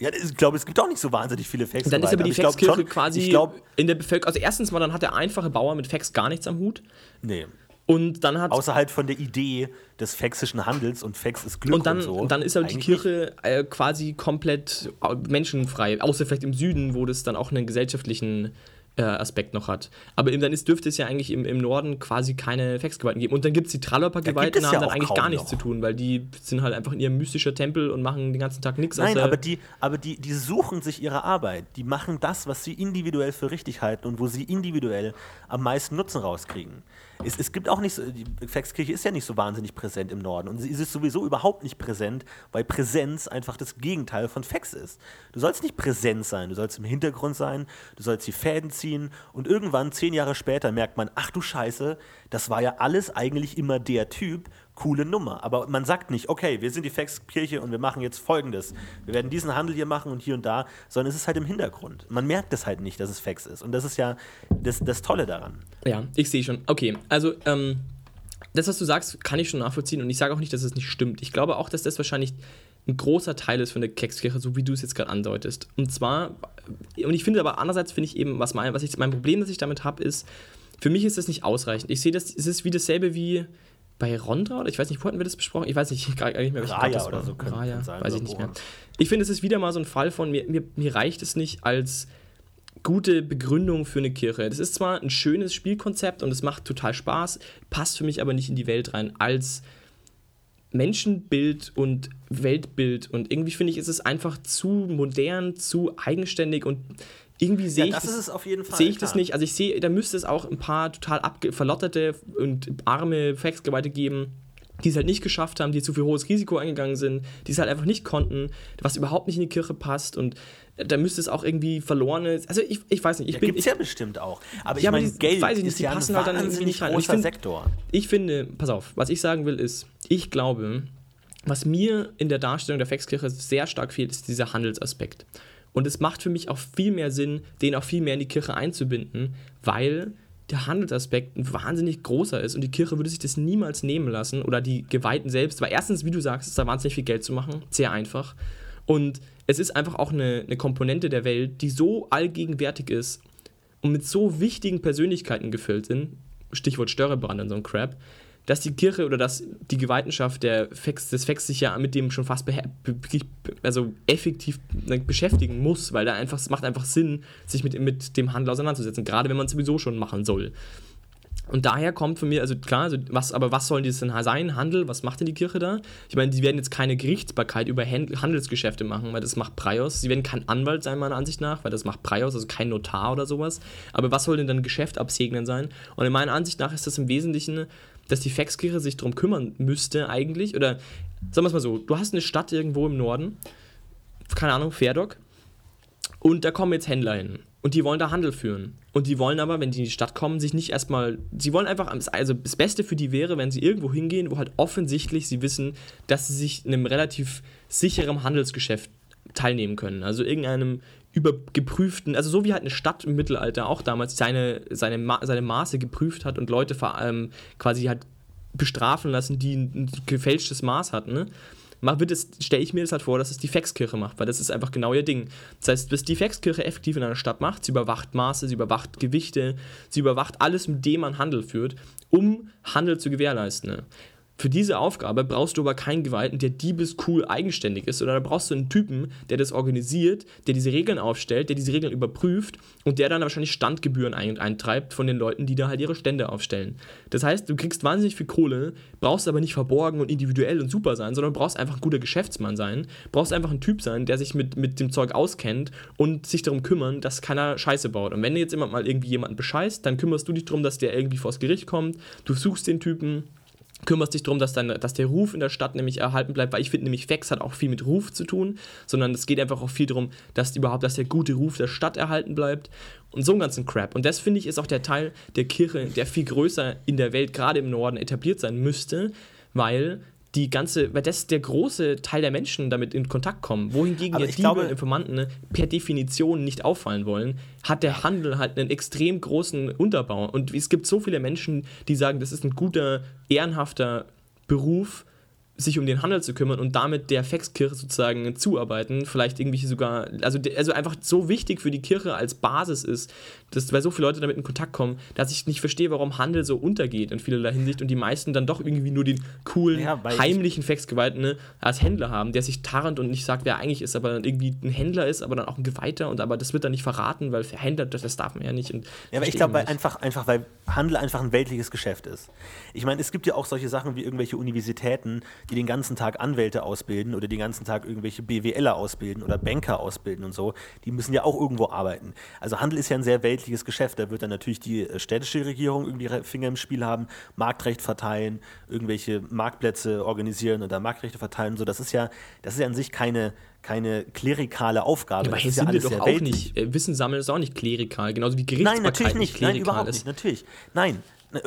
Ja, ich glaube, es gibt auch nicht so wahnsinnig viele Faxgeweihte. Dann ist aber die glaub Faxkirche quasi Ich glaube, in der Bevölkerung. Also erstens mal, dann hat der einfache Bauer mit Fax gar nichts am Hut. nee. Und dann hat Außer halt von der Idee des faxischen Handels und Fax ist Glück und dann, und so. dann ist halt die Kirche äh, quasi komplett menschenfrei, außer vielleicht im Süden, wo das dann auch einen gesellschaftlichen äh, Aspekt noch hat. Aber eben dann ist, dürfte es ja eigentlich im, im Norden quasi keine Faxgeweihten geben. Und dann gibt es die Trallerper-Geweihten, es haben ja dann eigentlich gar nichts noch. zu tun, weil die sind halt einfach in ihrem mystischer Tempel und machen den ganzen Tag nichts. Nein, aber, die, aber die, die suchen sich ihre Arbeit. Die machen das, was sie individuell für richtig halten und wo sie individuell am meisten Nutzen rauskriegen. Es, es gibt auch nicht so, die Faxkirche ist ja nicht so wahnsinnig präsent im Norden. Und sie ist sowieso überhaupt nicht präsent, weil Präsenz einfach das Gegenteil von Fax ist. Du sollst nicht präsent sein, du sollst im Hintergrund sein, du sollst die Fäden ziehen. Und irgendwann, zehn Jahre später, merkt man, ach du Scheiße, das war ja alles eigentlich immer der Typ, coole Nummer. Aber man sagt nicht, okay, wir sind die Faxkirche und wir machen jetzt folgendes. Wir werden diesen Handel hier machen und hier und da, sondern es ist halt im Hintergrund. Man merkt es halt nicht, dass es Fax ist. Und das ist ja das, das Tolle daran. Ja, ich sehe schon. Okay, also ähm, das, was du sagst, kann ich schon nachvollziehen und ich sage auch nicht, dass es nicht stimmt. Ich glaube auch, dass das wahrscheinlich ein großer Teil ist von der Kekskirche, so wie du es jetzt gerade andeutest. Und zwar, und ich finde aber andererseits, finde ich eben, was mein, was ich, mein Problem, das ich damit habe, ist, für mich ist das nicht ausreichend. Ich sehe das, es ist wie dasselbe wie bei Rondra, oder ich weiß nicht, wo hatten wir das besprochen? Ich weiß nicht, gar nicht mehr, welcher Raya oder war. so könnte- Raya, sein, weiß ich nicht mehr. Ich finde, es ist wieder mal so ein Fall von, mir, mir, mir reicht es nicht als gute Begründung für eine Kirche. Das ist zwar ein schönes Spielkonzept und es macht total Spaß, passt für mich aber nicht in die Welt rein als Menschenbild und Weltbild. Und irgendwie finde ich, ist es einfach zu modern, zu eigenständig und irgendwie sehe ich das ist es auf jeden Fall. sehe ich das nicht. Also ich sehe, da müsste es auch ein paar total verlotterte und arme Faxgeweihte geben, die es halt nicht geschafft haben, die zu viel hohes Risiko eingegangen sind, die es halt einfach nicht konnten, was überhaupt nicht in die Kirche passt und da müsste es auch irgendwie verlorene, also ich, ich weiß nicht, ich Ja, bin, Gibt es ich, ja bestimmt auch. Aber ich Ja, meine, die- Geld weiß ich nicht, ist die ja passen halt dann irgendwie nicht rein. Ich find- Sektor. ich finde, pass auf, was ich sagen will ist, ich glaube, was mir in der Darstellung der Faxkirche sehr stark fehlt, ist dieser Handelsaspekt. Und es macht für mich auch viel mehr Sinn, den auch viel mehr in die Kirche einzubinden, weil der Handelsaspekt ein wahnsinnig großer ist und die Kirche würde sich das niemals nehmen lassen oder die Geweihten selbst, weil erstens, wie du sagst, ist da wahnsinnig viel Geld zu machen, sehr einfach. Und es ist einfach auch eine, eine Komponente der Welt, die so allgegenwärtig ist und mit so wichtigen Persönlichkeiten gefüllt sind, Stichwort Störrebrand und so ein Crap, dass die Kirche oder dass die Geweihtenschaft der Fex, des Fex sich ja mit dem schon fast also effektiv ne, beschäftigen muss, weil da einfach, es macht einfach Sinn, sich mit, mit dem Handel auseinanderzusetzen, gerade wenn man es sowieso schon machen soll. Und daher kommt von mir, also klar, also was, aber was soll das denn sein? Handel, was macht denn die Kirche da? Ich meine, die werden jetzt keine Gerichtsbarkeit über Handelsgeschäfte machen, weil das macht Prios. Sie werden kein Anwalt sein, meiner Ansicht nach, weil das macht Prios, also kein Notar oder sowas. Aber was soll denn dann Geschäft absegnen sein? Und in meiner Ansicht nach ist das im Wesentlichen, dass die Faxkirche sich darum kümmern müsste eigentlich. Oder sagen wir es mal so, du hast eine Stadt irgendwo im Norden, keine Ahnung, Ferdok, und da kommen jetzt Händler hin. Und die wollen da Handel führen. Und die wollen aber, wenn die in die Stadt kommen, sich nicht erstmal. Sie wollen einfach. Also das Beste für die wäre, wenn sie irgendwo hingehen, wo halt offensichtlich sie wissen, dass sie sich in einem relativ sicheren Handelsgeschäft teilnehmen können. Also irgendeinem übergeprüften, also so wie halt eine Stadt im Mittelalter auch damals seine, seine, Ma seine Maße geprüft hat und Leute vor allem quasi halt bestrafen lassen, die ein gefälschtes Maß hatten. Ne? stelle ich mir das halt vor, dass es die Faxkirche macht, weil das ist einfach genau ihr Ding. Das heißt, was die Faxkirche effektiv in einer Stadt macht, sie überwacht Maße, sie überwacht Gewichte, sie überwacht alles, mit dem man Handel führt, um Handel zu gewährleisten. Ne? Für diese Aufgabe brauchst du aber keinen Geweihten, der diebescool eigenständig ist, sondern da brauchst du einen Typen, der das organisiert, der diese Regeln aufstellt, der diese Regeln überprüft und der dann wahrscheinlich Standgebühren eintreibt von den Leuten, die da halt ihre Stände aufstellen. Das heißt, du kriegst wahnsinnig viel Kohle, brauchst aber nicht verborgen und individuell und super sein, sondern brauchst einfach ein guter Geschäftsmann sein, brauchst einfach ein Typ sein, der sich mit, mit dem Zeug auskennt und sich darum kümmern, dass keiner Scheiße baut. Und wenn du jetzt immer mal irgendwie jemanden bescheißt, dann kümmerst du dich darum, dass der irgendwie vors Gericht kommt, du suchst den Typen, kümmerst dich darum, dass, dann, dass der Ruf in der Stadt nämlich erhalten bleibt, weil ich finde nämlich Fex hat auch viel mit Ruf zu tun, sondern es geht einfach auch viel darum, dass überhaupt, dass der gute Ruf der Stadt erhalten bleibt und so einen ganzen Crap. Und das finde ich ist auch der Teil der Kirche, der viel größer in der Welt, gerade im Norden, etabliert sein müsste, weil die ganze, weil das der große Teil der Menschen damit in Kontakt kommen. Wohingegen Aber glaube- Diebe und Informanten ne, per Definition nicht auffallen wollen, hat der Handel halt einen extrem großen Unterbau. Und es gibt so viele Menschen, die sagen, das ist ein guter, ehrenhafter Beruf, sich um den Handel zu kümmern und damit der Faxkirche sozusagen zuarbeiten, vielleicht irgendwie sogar, also, also einfach so wichtig für die Kirche als Basis ist, dass weil so viele Leute damit in Kontakt kommen, dass ich nicht verstehe, warum Handel so untergeht in vielerlei Hinsicht und die meisten dann doch irgendwie nur den coolen, Ja, heimlichen Faxgeweihten ne, als Händler haben, der sich tarnt und nicht sagt, wer er eigentlich ist, aber dann irgendwie ein Händler ist, aber dann auch ein Geweihter und aber das wird dann nicht verraten, weil Händler, das, das darf man ja nicht. Ja, aber ich glaube, einfach, einfach, weil Handel einfach ein weltliches Geschäft ist. Ich meine, es gibt ja auch solche Sachen wie irgendwelche Universitäten, die den ganzen Tag Anwälte ausbilden oder den ganzen Tag irgendwelche BWLer ausbilden oder Banker ausbilden und so. Die müssen ja auch irgendwo arbeiten. Also Handel ist ja ein sehr weltliches Geschäft. Da wird dann natürlich die äh, städtische Regierung irgendwie Finger im Spiel haben, Marktrecht verteilen, irgendwelche Marktplätze organisieren oder Marktrechte verteilen. und So, das ist ja, das ist ja an sich keine, keine klerikale Aufgabe. aber das hier ist ja sind wir doch auch weltlich. nicht. Äh, Wissen sammeln ist auch nicht klerikal, genauso wie Nein, Gerichtsbarkeit natürlich nicht. klerikal Nein, überhaupt ist. nicht. Natürlich. Nein,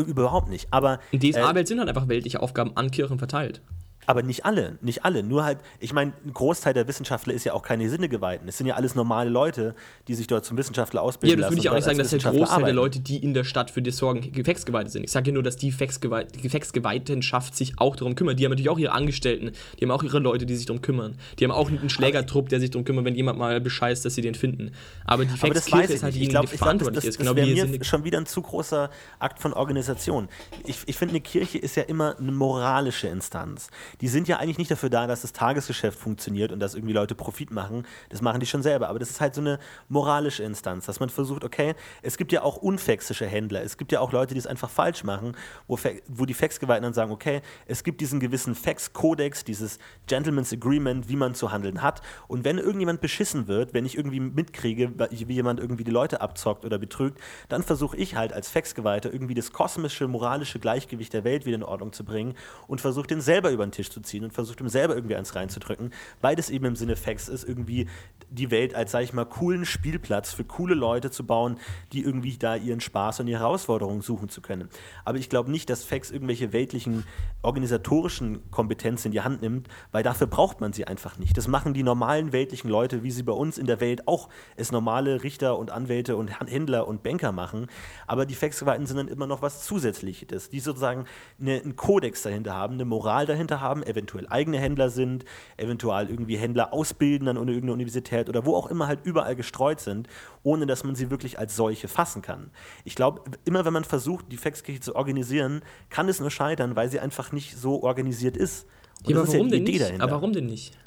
überhaupt nicht. Aber, In äh, DSA-Welt sind halt einfach weltliche Aufgaben an Kirchen verteilt. Aber nicht alle. Nicht alle. Nur halt, ich meine, ein Großteil der Wissenschaftler ist ja auch keine Sinnegeweihten. Es sind ja alles normale Leute, die sich dort zum Wissenschaftler ausbilden Ja, das würde ich auch nicht sagen, dass der Großteil der Wissenschaftler Leute, die in der Stadt für das sorgen, Gefäcksgeweihte sind. Ich sage ja nur, dass die die Gefäcksgeweihtenschaft sich auch darum kümmert. Die haben natürlich auch ihre Angestellten, die haben auch ihre Leute, die sich darum kümmern. Die haben auch einen Schlägertrupp, der sich darum kümmert, wenn jemand mal bescheißt, dass sie den finden. Aber die das ich ist halt die das, verantwortlich das, ist. das Genau wäre wie mir schon wieder ein zu großer Akt von Organisation. Ich, ich finde, eine Kirche ist ja immer eine moralische Instanz. Die sind ja eigentlich nicht dafür da, dass das Tagesgeschäft funktioniert und dass irgendwie Leute Profit machen. Das machen die schon selber. Aber das ist halt so eine moralische Instanz, dass man versucht, okay, es gibt ja auch unfexische Händler. Es gibt ja auch Leute, die es einfach falsch machen, wo, wo die Faxgeweihten dann sagen, okay, es gibt diesen gewissen Fax-Kodex, dieses Gentleman's Agreement, wie man zu handeln hat. Und wenn irgendjemand beschissen wird, wenn ich irgendwie mitkriege, wie jemand irgendwie die Leute abzockt oder betrügt, dann versuche ich halt als Faxgeweihter irgendwie das kosmische, moralische Gleichgewicht der Welt wieder in Ordnung zu bringen und versuche den selber über den Tisch zu ziehen und versuche ihm selber irgendwie eins reinzudrücken. Beides eben im Sinne Fax ist, irgendwie die Welt als, sag ich mal, coolen Spielplatz für coole Leute zu bauen, die irgendwie da ihren Spaß und ihre Herausforderungen suchen zu können. Aber ich glaube nicht, dass Fax irgendwelche weltlichen organisatorischen Kompetenzen in die Hand nimmt, weil dafür braucht man sie einfach nicht. Das machen die normalen weltlichen Leute, wie sie bei uns in der Welt auch es normale Richter und Anwälte und Händler und Banker machen. Aber die Faxgeweihten sind dann immer noch was Zusätzliches, die sozusagen eine, einen Kodex dahinter haben, eine Moral dahinter haben haben, eventuell eigene Händler sind, eventuell irgendwie Händler ausbilden an irgendeiner Universität oder wo auch immer halt überall gestreut sind, ohne dass man sie wirklich als solche fassen kann. Ich glaube, immer wenn man versucht, die Faxkirche zu organisieren, kann es nur scheitern, weil sie einfach nicht so organisiert ist. Und ja, aber warum ja denn nicht? Dahinter. Aber warum denn nicht?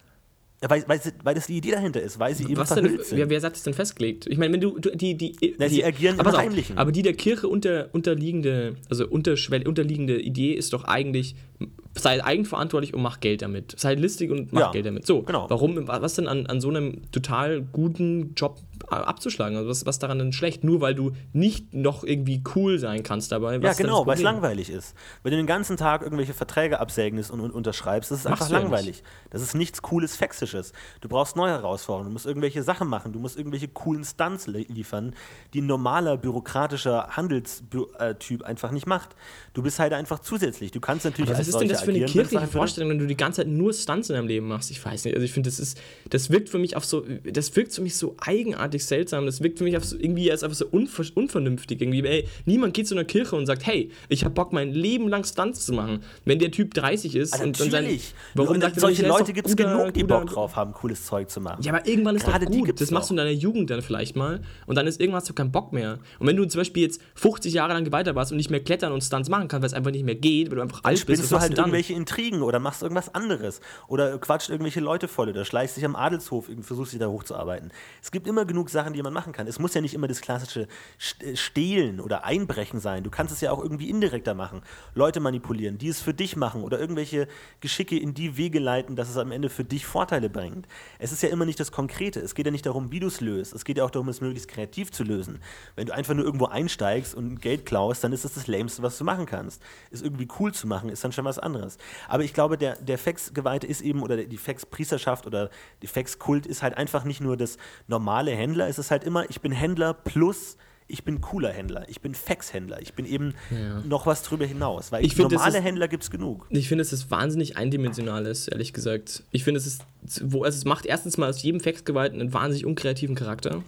Weil, weil, weil das die Idee dahinter ist, weil sie eben Was denn, wer, wer hat das denn festgelegt? Ich meine, wenn du, du die, die, Na, die, sie agieren aber, auf, aber die der Kirche unter, unterliegende, also unterliegende Idee ist doch eigentlich, sei eigenverantwortlich und mach Geld damit. Sei listig und mach ja, Geld damit. So, genau. warum, was denn an, an so einem total guten Job abzuschlagen? Also was, was daran denn schlecht? Nur weil du nicht noch irgendwie cool sein kannst dabei. ja, genau, weil es langweilig ist. Wenn du den ganzen Tag irgendwelche Verträge absägnest und, und unterschreibst, das ist Machst einfach langweilig. Ja das ist nichts Cooles, Fexisches. Du brauchst neue Herausforderungen, du musst irgendwelche Sachen machen, du musst irgendwelche coolen Stunts liefern, die ein normaler bürokratischer Handelstyp einfach nicht macht. Du bist halt einfach zusätzlich. Du kannst natürlich Aber was ist denn das für eine kirchliche Vorstellung, wenn du die ganze Zeit nur Stunts in deinem Leben machst? Ich weiß nicht. Also ich finde, das ist, das wirkt für mich auf so, das wirkt für mich so eigenartig seltsam. Das wirkt für mich so, irgendwie als einfach so unver unvernünftig. Irgendwie, ey, niemand geht zu einer Kirche und sagt, hey, ich habe Bock, mein Leben lang Stunts zu machen. Wenn der Typ 30 ist also und dann sein, warum und sagt solche Leute gibt es genug, die Bock drauf haben, cooles Zeug zu machen. Ja, aber irgendwann ist Gerade doch gut. Das machst du in deiner Jugend dann vielleicht mal und dann ist irgendwann hast du keinen Bock mehr. Und wenn du zum Beispiel jetzt 50 Jahre lang weiter warst und nicht mehr klettern und Stunts machen kannst, weil es einfach nicht mehr geht, weil du einfach alt bist, du halt irgendwelche Intrigen oder machst irgendwas anderes oder quatscht irgendwelche Leute voll oder schleichst dich am Adelshof und versuchst dich da hochzuarbeiten. Es gibt immer genug Sachen, die man machen kann. Es muss ja nicht immer das klassische äh, Stehlen oder Einbrechen sein. Du kannst es ja auch irgendwie indirekter machen. Leute manipulieren, die es für dich machen oder irgendwelche Geschicke in die Wege leiten, dass es am Ende für dich Vorteile bringt. Es ist ja immer nicht das Konkrete. Es geht ja nicht darum, wie du es löst. Es geht ja auch darum, es möglichst kreativ zu lösen. Wenn du einfach nur irgendwo einsteigst und Geld klaust, dann ist das das Lämste, was du machen kannst. Ist irgendwie cool zu machen, ist dann schon was anderes. Aber ich glaube, der, der Fax-Geweihte ist eben, oder die Fax-Priesterschaft oder die Fax-Kult ist halt einfach nicht nur das normale Händler, es ist halt immer, ich bin Händler plus ich bin cooler Händler, ich bin Fax-Händler, ich bin eben ja. noch was drüber hinaus, weil ich find, normale ist, Händler gibt es genug. Ich finde, es ist wahnsinnig eindimensionales, ehrlich gesagt. Ich finde, es ist, wo, also es macht erstens mal aus jedem Fax-Geweihten einen wahnsinnig unkreativen Charakter,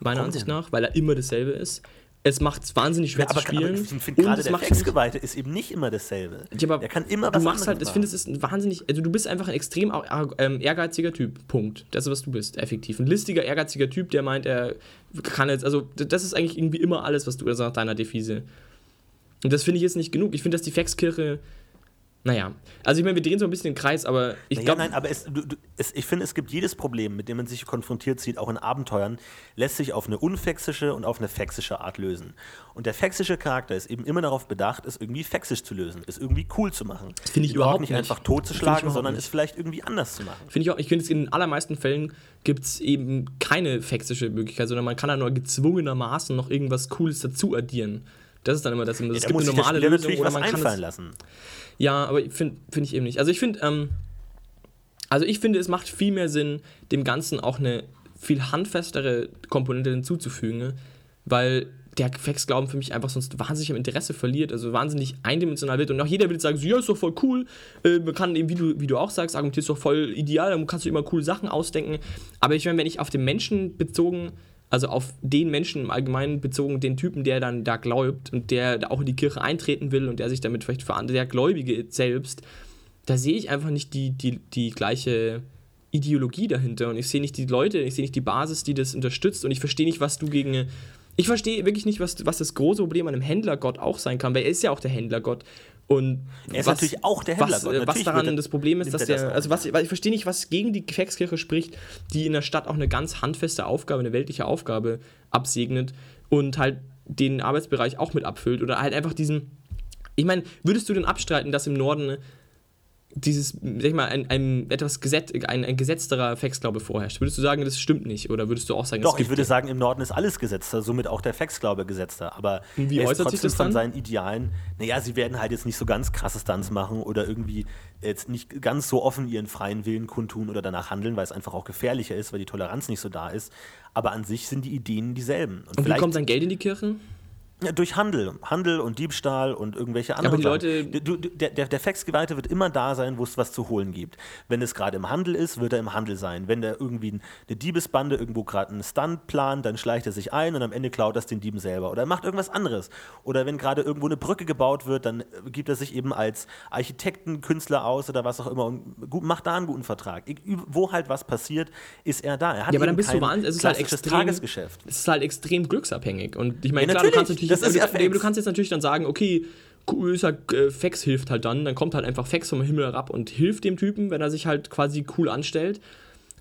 meiner Ansicht nach, weil er immer dasselbe ist. Es macht es wahnsinnig schwer ja, aber, zu spielen. Aber gerade der Faxgeweihte ist eben nicht immer dasselbe. Ja, aber der kann immer was du machst halt, Ich finde, es ist ein wahnsinnig, also du bist einfach ein extrem ähm, ehrgeiziger Typ. Punkt. Das ist, was du bist, effektiv. Ein listiger, ehrgeiziger Typ, der meint, er kann jetzt, also das ist eigentlich irgendwie immer alles, was du, also nach deiner Devise. Und das finde ich jetzt nicht genug. Ich finde, dass die Faxkirche naja, also ich meine, wir drehen so ein bisschen den Kreis, aber ich glaube. Nein, aber es, du, du, es, ich finde, es gibt jedes Problem, mit dem man sich konfrontiert sieht, auch in Abenteuern, lässt sich auf eine unfexische und auf eine fexische Art lösen. Und der fexische Charakter ist eben immer darauf bedacht, es irgendwie fexisch zu lösen, es irgendwie cool zu machen. Das finde ich überhaupt nicht, einfach totzuschlagen, sondern nicht. es vielleicht irgendwie anders zu machen. Finde ich auch, ich finde es in den allermeisten Fällen gibt es eben keine fexische Möglichkeit, sondern man kann da nur gezwungenermaßen noch irgendwas Cooles dazu addieren. Das ist dann immer das. Es ja, gibt eine normale Lösung oder man kann es lassen. Ja, aber finde find ich eben nicht. Also ich finde, ähm, also ich finde, es macht viel mehr Sinn, dem Ganzen auch eine viel handfestere Komponente hinzuzufügen, weil der Fax-Glauben für mich einfach sonst wahnsinnig am Interesse verliert, also wahnsinnig eindimensional wird. Und auch jeder will sagen, so, ja, ist doch voll cool, äh, man kann eben, wie du, wie du auch sagst, argumentierst doch voll ideal, dann kannst du immer coole Sachen ausdenken, aber ich meine, wenn ich auf den Menschen bezogen also auf den Menschen im Allgemeinen bezogen, den Typen, der dann da glaubt und der auch in die Kirche eintreten will und der sich damit vielleicht verantwortet, der Gläubige selbst, da sehe ich einfach nicht die, die, die gleiche Ideologie dahinter und ich sehe nicht die Leute, ich sehe nicht die Basis, die das unterstützt und ich verstehe nicht, was du gegen. Ich verstehe wirklich nicht, was, was das große Problem an einem Händlergott auch sein kann, weil er ist ja auch der Händlergott. Und er ist was, natürlich auch der Händler. Was, äh, was daran das Problem ist, dass der, also was, ich verstehe nicht, was gegen die Gefängniskirche spricht, die in der Stadt auch eine ganz handfeste Aufgabe, eine weltliche Aufgabe absegnet und halt den Arbeitsbereich auch mit abfüllt oder halt einfach diesen. Ich meine, würdest du denn abstreiten, dass im Norden dieses, sag ich mal, ein, ein etwas gesetz, ein, ein gesetzterer Faxglaube vorherrscht. Würdest du sagen, das stimmt nicht? Oder würdest du auch sagen, Doch, ich würde sagen, im Norden ist alles gesetzter, somit auch der Faxglaube gesetzter. Aber wie äußert sich das von seinen Idealen, naja, sie werden halt jetzt nicht so ganz krasse Stunts machen oder irgendwie jetzt nicht ganz so offen ihren freien Willen kundtun oder danach handeln, weil es einfach auch gefährlicher ist, weil die Toleranz nicht so da ist. Aber an sich sind die Ideen dieselben. Und, Und wie kommt dann Geld in die Kirchen? Ja, durch Handel. Handel und Diebstahl und irgendwelche anderen aber die Sachen. Leute- Du, du, der, der, der Faxgeweihte wird immer da sein, wo es was zu holen gibt. Wenn es gerade im Handel ist, wird er im Handel sein. Wenn der irgendwie eine Diebesbande irgendwo gerade einen Stunt plant, dann schleicht er sich ein und am Ende klaut das den Dieben selber. Oder er macht irgendwas anderes. Oder wenn gerade irgendwo eine Brücke gebaut wird, dann äh, gibt er sich eben als Architekten, Künstler aus oder was auch immer und gut, macht da einen guten Vertrag. Wo halt was passiert, ist er da. Er hat Ja, aber dann bist du wahnsinnig. Es ist halt extrem. Tagesgeschäft. Es ist halt extrem glücksabhängig. Und ich meine, Ja, klar, du kannst natürlich. Das ist ja du, kannst jetzt natürlich dann sagen, okay, cool, ist halt, äh, Fax hilft halt dann. Dann kommt halt einfach Fax vom Himmel herab und hilft dem Typen, wenn er sich halt quasi cool anstellt.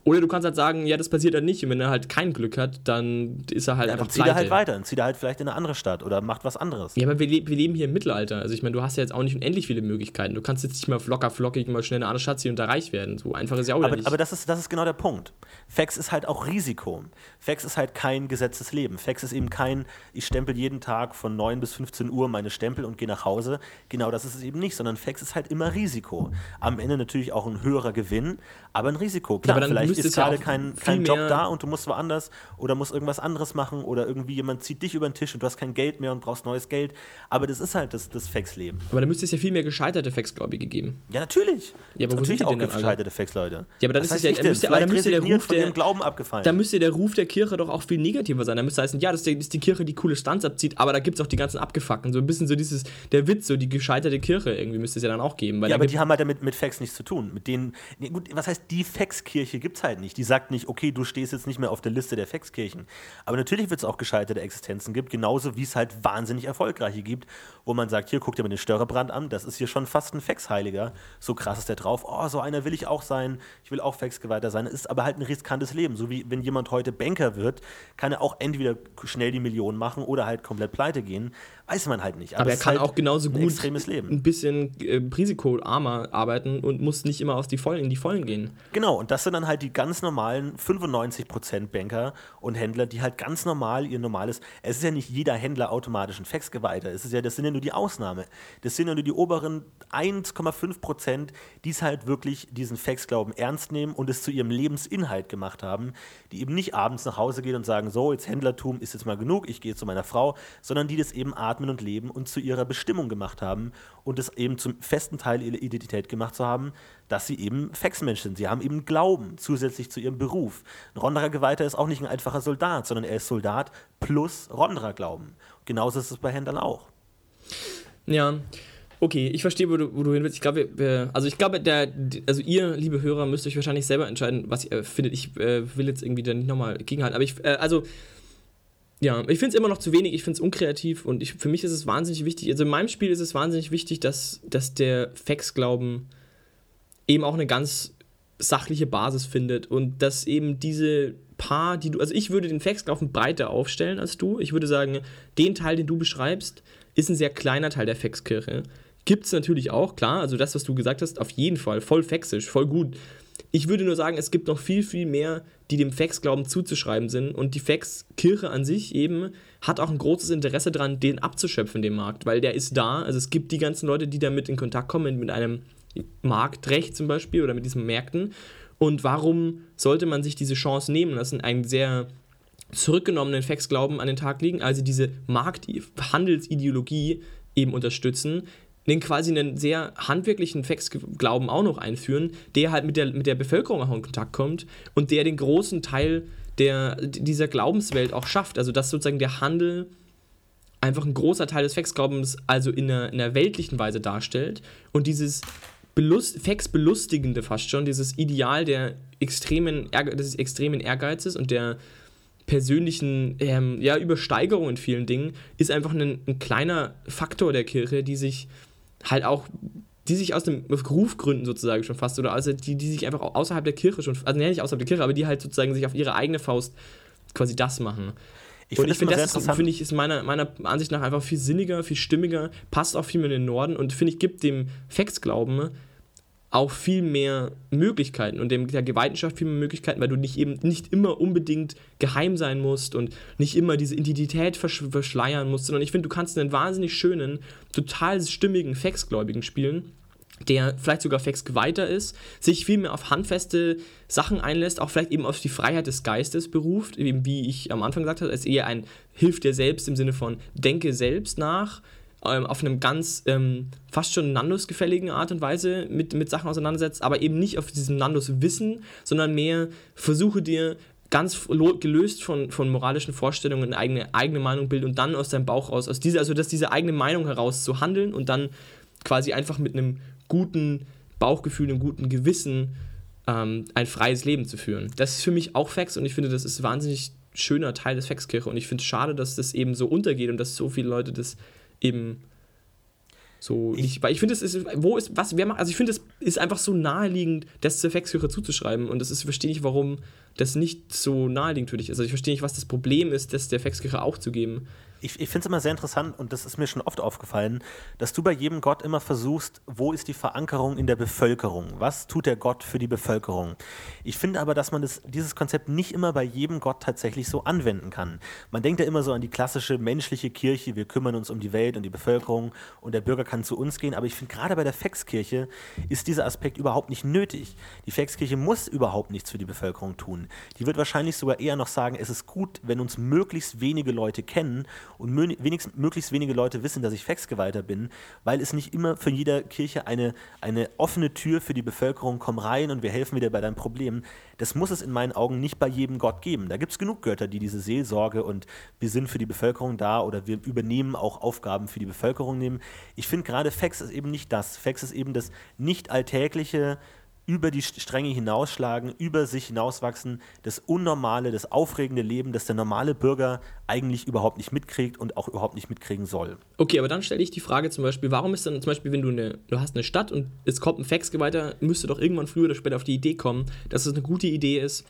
Oder du kannst halt sagen, ja, das passiert halt nicht. Und wenn er halt kein Glück hat, dann ist er halt Ja, einfach dann zieht er halt weiter. Dann zieht er halt vielleicht in eine andere Stadt oder macht was anderes. Ja, aber wir, le wir leben hier im Mittelalter. Also ich meine, du hast ja jetzt auch nicht unendlich viele Möglichkeiten. Du kannst jetzt nicht mal locker flockig mal schnell in eine andere Stadt ziehen und da reich werden. So einfach ist ja auch Aber, nicht. aber das, ist, das ist genau der Punkt. Fax ist halt auch Risiko. Fax ist halt kein gesetztes Leben. Fax ist eben kein, ich stempel jeden Tag von 9 bis 15 Uhr meine Stempel und gehe nach Hause. Genau das ist es eben nicht, sondern Fax ist halt immer Risiko. Am Ende natürlich auch ein höherer Gewinn, aber ein Risiko. Klar, aber dann vielleicht ist ja gerade kein, kein Job da und du musst woanders oder musst irgendwas anderes machen oder irgendwie jemand zieht dich über den Tisch und du hast kein Geld mehr und brauchst neues Geld. Aber das ist halt das, das Fax-Leben. aber da müsste es ja viel mehr gescheiterte Fax, glaube ich, gegeben. Ja, natürlich. Ja, aber wo natürlich sind auch denn gescheiterte Fax-Leute. Ja, aber dann Was ist ja- dann müsste- aber dann müsste der Ruf von der- Glauben abgefallen. Da müsste der Ruf der Kirche doch auch viel negativer sein. Da müsste heißen, ja, das ist die, das ist die Kirche, die coole Stunts abzieht, aber da gibt es auch die ganzen Abgefuckten. So ein bisschen so dieses, der Witz, so die gescheiterte Kirche irgendwie müsste es ja dann auch geben. Ja, aber die haben halt damit mit Fax nichts zu tun. Mit denen, nee, gut, was heißt, die Fax-Kirche gibt es halt nicht. Die sagt nicht, okay, du stehst jetzt nicht mehr auf der Liste der Fax-Kirchen. Aber natürlich wird es auch gescheiterte Existenzen gibt, genauso wie es halt wahnsinnig erfolgreiche gibt, wo man sagt, hier, guck dir mal den Störrebrand an, das ist hier schon fast ein Fax-Heiliger. So krass ist der drauf. Oh, so einer will ich auch sein. Ich will auch Fax-Geweihter sein. Das ist aber halt ein riskantes Leben. So wie wenn jemand heute Banker wird, kann er auch entweder schnell die Millionen machen oder halt komplett pleite gehen. Weiß man halt nicht. aber er es ist kann halt auch genauso ein gut extremes Leben. ein bisschen äh, risikoarmer arbeiten und muss nicht immer aus die Vollen, in die Vollen gehen. Genau, und das sind dann halt die ganz normalen 95% Banker und Händler, die halt ganz normal ihr normales. Es ist ja nicht jeder Händler automatisch ein Faxgeweihter. Es ist ja, das sind ja nur die Ausnahme. Das sind ja nur die oberen 1,5%, die es halt wirklich diesen Faxglauben ernst nehmen und es zu ihrem Lebensinhalt gemacht haben, die eben nicht abends nach Hause gehen und sagen, so, jetzt Händlertum ist jetzt mal genug, ich gehe zu meiner Frau, sondern die das eben atmen und leben und zu ihrer Bestimmung gemacht haben und es eben zum festen Teil ihrer Identität gemacht zu haben, dass sie eben Faxmensch sind. Sie haben eben Glauben zusätzlich zu ihrem Beruf. Ein Ronderer Geweihter ist auch nicht ein einfacher Soldat, sondern er ist Soldat plus Ronderer Glauben. Genauso ist es bei Händlern auch. Ja, okay, ich verstehe, wo du, wo du hin willst. Ich glaube, also ich glaube, der, also ihr, liebe Hörer, müsst euch wahrscheinlich selber entscheiden, was ihr äh, findet. Ich äh, will jetzt irgendwie da nicht nochmal gegenhalten, aber ich, äh, also, ja, ich finde es immer noch zu wenig, ich finde es unkreativ und ich, für mich ist es wahnsinnig wichtig, also in meinem Spiel ist es wahnsinnig wichtig, dass, dass der Fax-Glauben eben auch eine ganz sachliche Basis findet und dass eben diese paar, die du, also ich würde den Fax-Glauben breiter aufstellen als du. Ich würde sagen, den Teil, den du beschreibst, ist ein sehr kleiner Teil der Faxkirche. Gibt es natürlich auch, klar, also das, was du gesagt hast, auf jeden Fall, voll faxisch, voll gut. Ich würde nur sagen, es gibt noch viel, viel mehr, die dem Fax-Glauben zuzuschreiben sind und die Fax-Kirche an sich eben hat auch ein großes Interesse daran, den abzuschöpfen, den Markt, weil der ist da. Also es gibt die ganzen Leute, die damit in Kontakt kommen, mit einem Marktrecht zum Beispiel oder mit diesen Märkten. Und warum sollte man sich diese Chance nehmen lassen, einen sehr zurückgenommenen Fax-Glauben an den Tag legen, also diese Markthandelsideologie eben unterstützen, den quasi einen sehr handwerklichen Fax-Glauben auch noch einführen, der halt mit der, mit der Bevölkerung auch in Kontakt kommt und der den großen Teil der, dieser Glaubenswelt auch schafft. Also dass sozusagen der Handel einfach ein großer Teil des Fax-Glaubens also in einer, in einer weltlichen Weise darstellt und dieses Belust, Fax-Belustigende fast schon, dieses Ideal der extremen, des extremen Ehrgeizes und der persönlichen ähm, ja, Übersteigerung in vielen Dingen, ist einfach ein, ein kleiner Faktor der Kirche, die sich halt auch, die sich aus dem Ruf gründen sozusagen schon fast, oder also die, die sich einfach auch außerhalb der Kirche schon, also nicht außerhalb der Kirche, aber die halt sozusagen sich auf ihre eigene Faust quasi das machen. Ich Und finde ich finde, das interessant. finde ich, ist meiner, meiner Ansicht nach einfach viel sinniger, viel stimmiger, passt auch viel mehr in den Norden und finde ich, gibt dem Fax-Glauben auch viel mehr Möglichkeiten und dem, der Geweihtenschaft viel mehr Möglichkeiten, weil du nicht eben nicht immer unbedingt geheim sein musst und nicht immer diese Identität versch verschleiern musst, sondern ich finde, du kannst einen wahnsinnig schönen, total stimmigen Fax-Gläubigen spielen, der vielleicht sogar Faxgeweihter ist, sich viel mehr auf handfeste Sachen einlässt, auch vielleicht eben auf die Freiheit des Geistes beruft, eben wie ich am Anfang gesagt habe, als eher ein Hilf dir selbst im Sinne von denke selbst nach, ähm, auf einem ganz ähm, fast schon Nandos-gefälligen Art und Weise mit, mit Sachen auseinandersetzt, aber eben nicht auf diesem Nandos-Wissen, sondern mehr versuche dir ganz gelöst von, von moralischen Vorstellungen eine eigene, eigene Meinung bilden und dann aus deinem Bauch raus, aus dieser, also dass diese eigene Meinung heraus zu handeln und dann quasi einfach mit einem guten Bauchgefühl, einem guten Gewissen ähm, ein freies Leben zu führen. Das ist für mich auch Fax und ich finde, das ist wahnsinnig schöner Teil des Faxkirche und ich finde es schade, dass das eben so untergeht und dass so viele Leute das eben so ich, nicht, weil ich finde, es ist, wo ist, was, wer macht, also ich finde, es ist einfach so naheliegend, das zur Faxkirche zuzuschreiben und das ist, verstehe ich, warum das nicht so naheliegend für dich ist. Also ich verstehe nicht, was das Problem ist, das der Faxkirche auch zu geben ich, ich finde es immer sehr interessant und das ist mir schon oft aufgefallen, dass du bei jedem Gott immer versuchst, wo ist die Verankerung in der Bevölkerung? Was tut der Gott für die Bevölkerung? Ich finde aber, dass man das, dieses Konzept nicht immer bei jedem Gott tatsächlich so anwenden kann. Man denkt ja immer so an die klassische menschliche Kirche, wir kümmern uns um die Welt und die Bevölkerung und der Bürger kann zu uns gehen, aber ich finde gerade bei der Fexkirche ist dieser Aspekt überhaupt nicht nötig. Die Fexkirche muss überhaupt nichts für die Bevölkerung tun. Die wird wahrscheinlich sogar eher noch sagen, es ist gut, wenn uns möglichst wenige Leute kennen und wenigstens, möglichst wenige Leute wissen, dass ich Faxgeweihter bin, weil es nicht immer für jeder Kirche eine, eine offene Tür für die Bevölkerung, komm rein und wir helfen dir bei deinem Problem. Das muss es in meinen Augen nicht bei jedem Gott geben. Da gibt es genug Götter, die diese Seelsorge und wir sind für die Bevölkerung da oder wir übernehmen auch Aufgaben für die Bevölkerung nehmen. Ich finde gerade Fax ist eben nicht das. Fax ist eben das nicht alltägliche, über die Stränge hinausschlagen, über sich hinauswachsen, das unnormale, das aufregende Leben, das der normale Bürger eigentlich überhaupt nicht mitkriegt und auch überhaupt nicht mitkriegen soll. Okay, aber dann stelle ich die Frage zum Beispiel, warum ist dann zum Beispiel, wenn du eine, du hast eine Stadt und es kommt ein Faxgeweihter, müsste doch irgendwann früher oder später auf die Idee kommen, dass es eine gute Idee ist,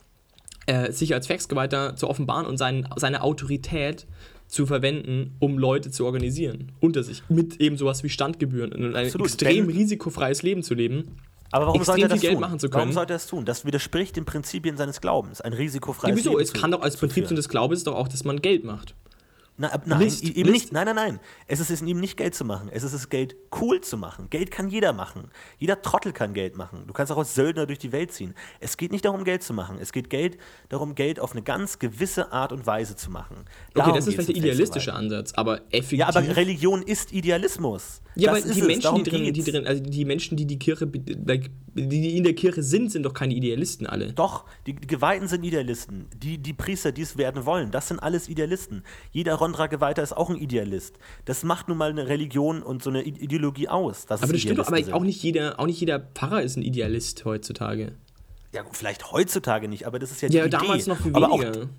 äh, sich als Faxgeweihter zu offenbaren und sein, seine Autorität zu verwenden, um Leute zu organisieren unter sich. Mit eben sowas wie Standgebühren und ein Absolut. extrem risikofreies Leben zu leben. Aber warum sollte er das tun? machen zu können? Warum sollte er das tun? Das widerspricht den Prinzipien seines Glaubens. Ein risikofreies ja, wieso? Es kann doch als Prinzip des Glaubens doch auch, dass man Geld macht. Na, nein, List, eben List. nicht. Nein, nein, nein. Es ist es ihm nicht Geld zu machen. Es ist es Geld cool zu machen. Geld kann jeder machen. Jeder Trottel kann Geld machen. Du kannst auch als Söldner durch die Welt ziehen. Es geht nicht darum, Geld zu machen. Es geht Geld darum, Geld auf eine ganz gewisse Art und Weise zu machen. Darum okay, das ist vielleicht der idealistische Ansatz, aber effektiv. Ja, aber Religion ist Idealismus. Ja, aber die Menschen, die drin, die drin, also die Menschen, die die Kirche, die in der Kirche sind, sind doch keine Idealisten alle. Doch, die Geweihten sind Idealisten. Die, die Priester, die es werden wollen, das sind alles Idealisten. Jeder Rondra-Geweihter ist auch ein Idealist. Das macht nun mal eine Religion und so eine Ideologie aus. aber das stimmt doch, aber auch nicht, jeder, auch nicht jeder Pfarrer ist ein Idealist heutzutage. Ja, vielleicht heutzutage nicht, aber das ist ja die Ja, Idee. damals noch viel weniger.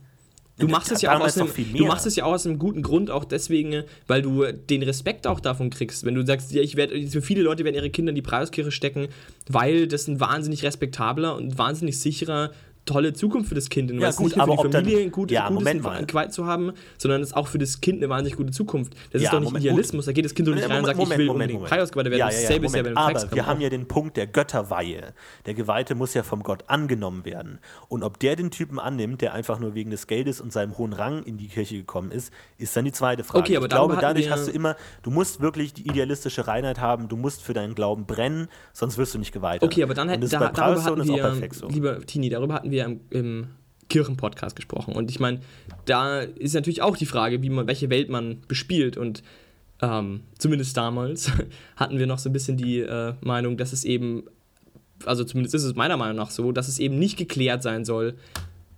Du machst, es ja auch aus einem, du machst es ja auch aus einem guten Grund, auch deswegen, weil du den Respekt auch davon kriegst. Wenn du sagst, ja, ich werde, für viele Leute werden ihre Kinder in die Preiskirche stecken, weil das ein wahnsinnig respektabler und wahnsinnig sicherer tolle Zukunft für das Kind. Ja, gut, nicht aber für die Familie ein gut, ja, gutes Qual zu haben, sondern es ist auch für das Kind eine wahnsinnig gute Zukunft. Das ja, ist doch nicht Moment, Idealismus. Gut. Da geht das Kind doch nicht rein und sagt, Moment, ich will Moment, unbedingt Freiausgeweiht werden. Ja, ja, ja, Moment, aber wir haben ja den Punkt der Götterweihe. Der Geweihte muss ja vom Gott angenommen werden. Und ob der den Typen annimmt, der einfach nur wegen des Geldes und seinem hohen Rang in die Kirche gekommen ist, ist dann die zweite Frage. Okay, aber ich glaube, dadurch hast du immer, du musst wirklich die idealistische Reinheit haben, du musst für deinen Glauben brennen, sonst wirst du nicht geweiht. Okay, aber dann hätten da, darüber hatten wir, lieber Tini, darüber hatten wir im, im Kirchenpodcast gesprochen. Und ich meine, da ist natürlich auch die Frage, wie man, welche Welt man bespielt. Und ähm, zumindest damals hatten wir noch so ein bisschen die äh, Meinung, dass es eben, also zumindest ist es meiner Meinung nach so, dass es eben nicht geklärt sein soll,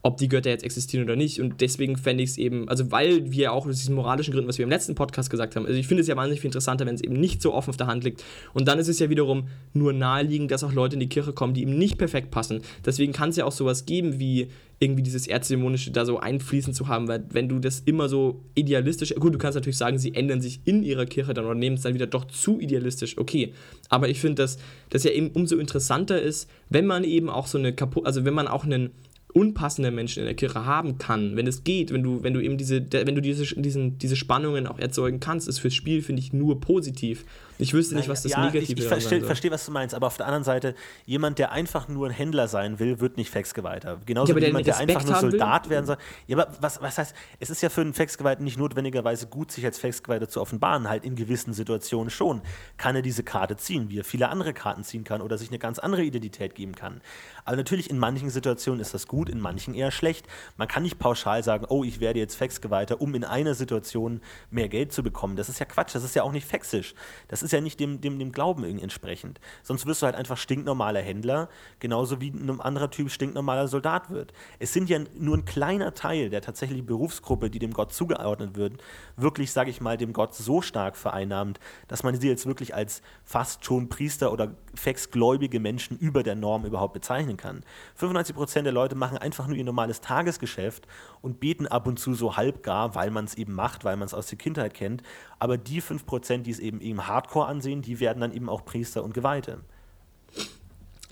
ob die Götter jetzt existieren oder nicht. Und deswegen fände ich es eben, also weil wir auch aus diesen moralischen Gründen, was wir im letzten Podcast gesagt haben, also ich finde es ja wahnsinnig viel interessanter, wenn es eben nicht so offen auf der Hand liegt. Und dann ist es ja wiederum nur naheliegend, dass auch Leute in die Kirche kommen, die ihm nicht perfekt passen. Deswegen kann es ja auch sowas geben wie irgendwie dieses Erzdämonische da so einfließen zu haben, weil wenn du das immer so idealistisch, gut, du kannst natürlich sagen, sie ändern sich in ihrer Kirche dann oder nehmen es dann wieder doch zu idealistisch, okay. Aber ich finde, dass das ja eben umso interessanter ist, wenn man eben auch so eine kaputt, also wenn man auch einen unpassende Menschen in der Kirche haben kann, wenn es geht, wenn du, wenn du eben diese, wenn du diese, diesen, diese Spannungen auch erzeugen kannst, ist fürs Spiel, finde ich, nur positiv. Ich wüsste nicht, was das ja, Negative ich, ich verstehe, verstehe, was du meinst, aber auf der anderen Seite, jemand, der einfach nur ein Händler sein will, wird nicht Faxgeweihter. Genauso Ja, wie jemand, der einfach nur haben will? Soldat werden soll. Ja, aber was, was heißt, es ist ja für einen Faxgeweihten nicht notwendigerweise gut, sich als Faxgeweihter zu offenbaren, halt in gewissen Situationen schon. Kann er diese Karte ziehen, wie er viele andere Karten ziehen kann oder sich eine ganz andere Identität geben kann. Aber natürlich in manchen Situationen ist das gut, in manchen eher schlecht. Man kann nicht pauschal sagen, oh, ich werde jetzt Faxgeweihter, um in einer Situation mehr Geld zu bekommen. Das ist ja Quatsch, das ist ja auch nicht faxisch. Das ist ja nicht dem, dem, dem Glauben entsprechend. Sonst wirst du halt einfach stinknormaler Händler, genauso wie ein anderer Typ stinknormaler Soldat wird. Es sind ja nur ein kleiner Teil der tatsächlichen Berufsgruppe, die dem Gott zugeordnet wird, wirklich, sage ich mal, dem Gott so stark vereinnahmt, dass man sie jetzt wirklich als fast schon Priester oder faxgläubige Menschen über der Norm überhaupt bezeichnen kann. 95% der Leute machen einfach nur ihr normales Tagesgeschäft und beten ab und zu so halbgar, weil man es eben macht, weil man es aus der Kindheit kennt. Aber die 5%, die es eben eben Hardcore ansehen, die werden dann eben auch Priester und Geweihte.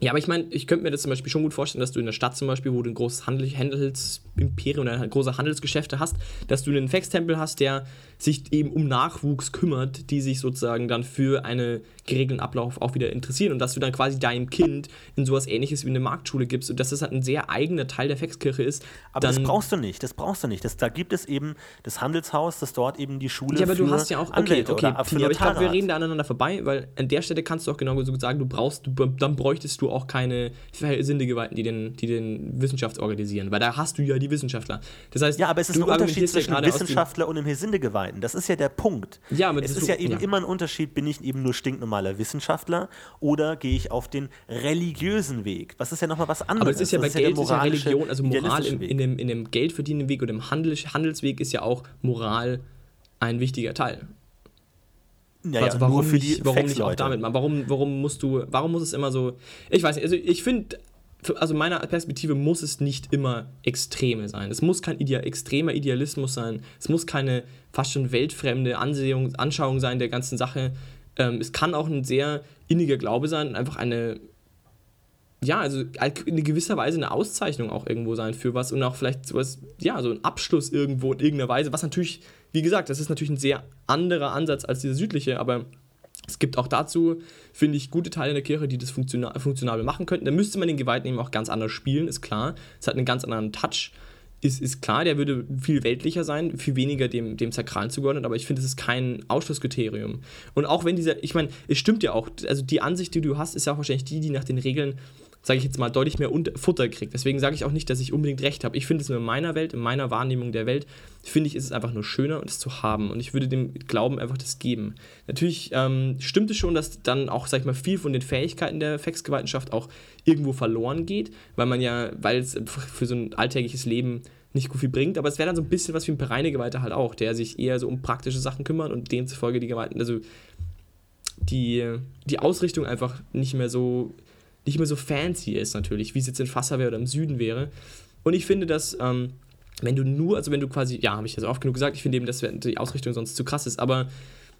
Ja, aber ich meine, ich könnte mir das zum Beispiel schon gut vorstellen, dass du in der Stadt zum Beispiel, wo du ein großes Handel Handelsimperium oder große Handelsgeschäfte hast, dass du einen Faxtempel hast, der sich eben um Nachwuchs kümmert, die sich sozusagen dann für einen geregelten Ablauf auch wieder interessieren und dass du dann quasi deinem Kind in sowas ähnliches wie eine Marktschule gibst und dass das halt ein sehr eigener Teil der Faxkirche ist. Aber das brauchst du nicht, das brauchst du nicht. Das, da gibt es eben das Handelshaus, das dort eben die Schule Ja, aber du hast ja auch, okay, okay, für Tini, aber ich glaube, wir reden da aneinander vorbei, weil an der Stelle kannst du auch genau so sagen, du brauchst, du, dann bräuchtest du auch keine Sindegeweihten, die den, die den Wissenschaft organisieren, weil da hast du ja die Wissenschaftler. Das heißt, Ja, aber es ist ein Unterschied zwischen einem Wissenschaftler und einem Hesindegeweihten. Das ist ja der Punkt. Ja, aber es ist ist ja eben ja. immer ein Unterschied, bin ich eben nur stinknormaler Wissenschaftler oder gehe ich auf den religiösen Weg? Was ist ja nochmal was anderes. Aber es ist ja bei Das der Geld, ist ja Religion, also Moral Weg. in, dem, in dem geldverdienenden Weg oder im Handel, Handelsweg ist ja auch Moral ein wichtiger Teil. ja, also ja, warum nicht, warum nicht auch damit machen? Warum, warum musst du, warum muss es immer so, ich weiß nicht, also ich finde, also meiner Perspektive muss es nicht immer Extreme sein. Es muss kein Idea, extremer Idealismus sein. Es muss keine fast schon weltfremde Ansehung, Anschauung sein der ganzen Sache. Ähm, es kann auch ein sehr inniger Glaube sein und einfach eine, ja, also in gewisser Weise eine Auszeichnung auch irgendwo sein für was und auch vielleicht sowas, ja, so ein Abschluss irgendwo in irgendeiner Weise, was natürlich, wie gesagt, das ist natürlich ein sehr anderer Ansatz als dieser südliche, aber es gibt auch dazu, finde ich, gute Teile in der Kirche, die das funktiona funktionabel machen könnten. Da müsste man den Geweihten eben auch ganz anders spielen, ist klar. Es hat einen ganz anderen Touch. Ist, ist klar, der würde viel weltlicher sein, viel weniger dem, dem Sakralen zugeordnet, aber ich finde, es ist kein Ausschlusskriterium. Und auch wenn dieser, ich meine, es stimmt ja auch, also die Ansicht, die du hast, ist ja auch wahrscheinlich die, die nach den Regeln, sage ich jetzt mal, deutlich mehr Futter kriegt. Deswegen sage ich auch nicht, dass ich unbedingt recht habe. Ich finde es nur in meiner Welt, in meiner Wahrnehmung der Welt, finde ich, ist es einfach nur schöner, es zu haben. Und ich würde dem Glauben einfach das geben. Natürlich ähm, stimmt es schon, dass dann auch, sag ich mal, viel von den Fähigkeiten der Faxgewaltenschaft auch irgendwo verloren geht, weil man ja, weil es für so ein alltägliches Leben nicht gut viel bringt, aber es wäre dann so ein bisschen was wie ein Pereinegeweihter halt auch, der sich eher so um praktische Sachen kümmert und demzufolge die Geweihten, also die, die Ausrichtung einfach nicht mehr so nicht mehr so fancy ist natürlich, wie es jetzt in Fassa wäre oder im Süden wäre. Und ich finde, dass ähm, wenn du nur, also wenn du quasi, ja, habe ich jetzt oft genug gesagt, ich finde eben, dass die Ausrichtung sonst zu krass ist, aber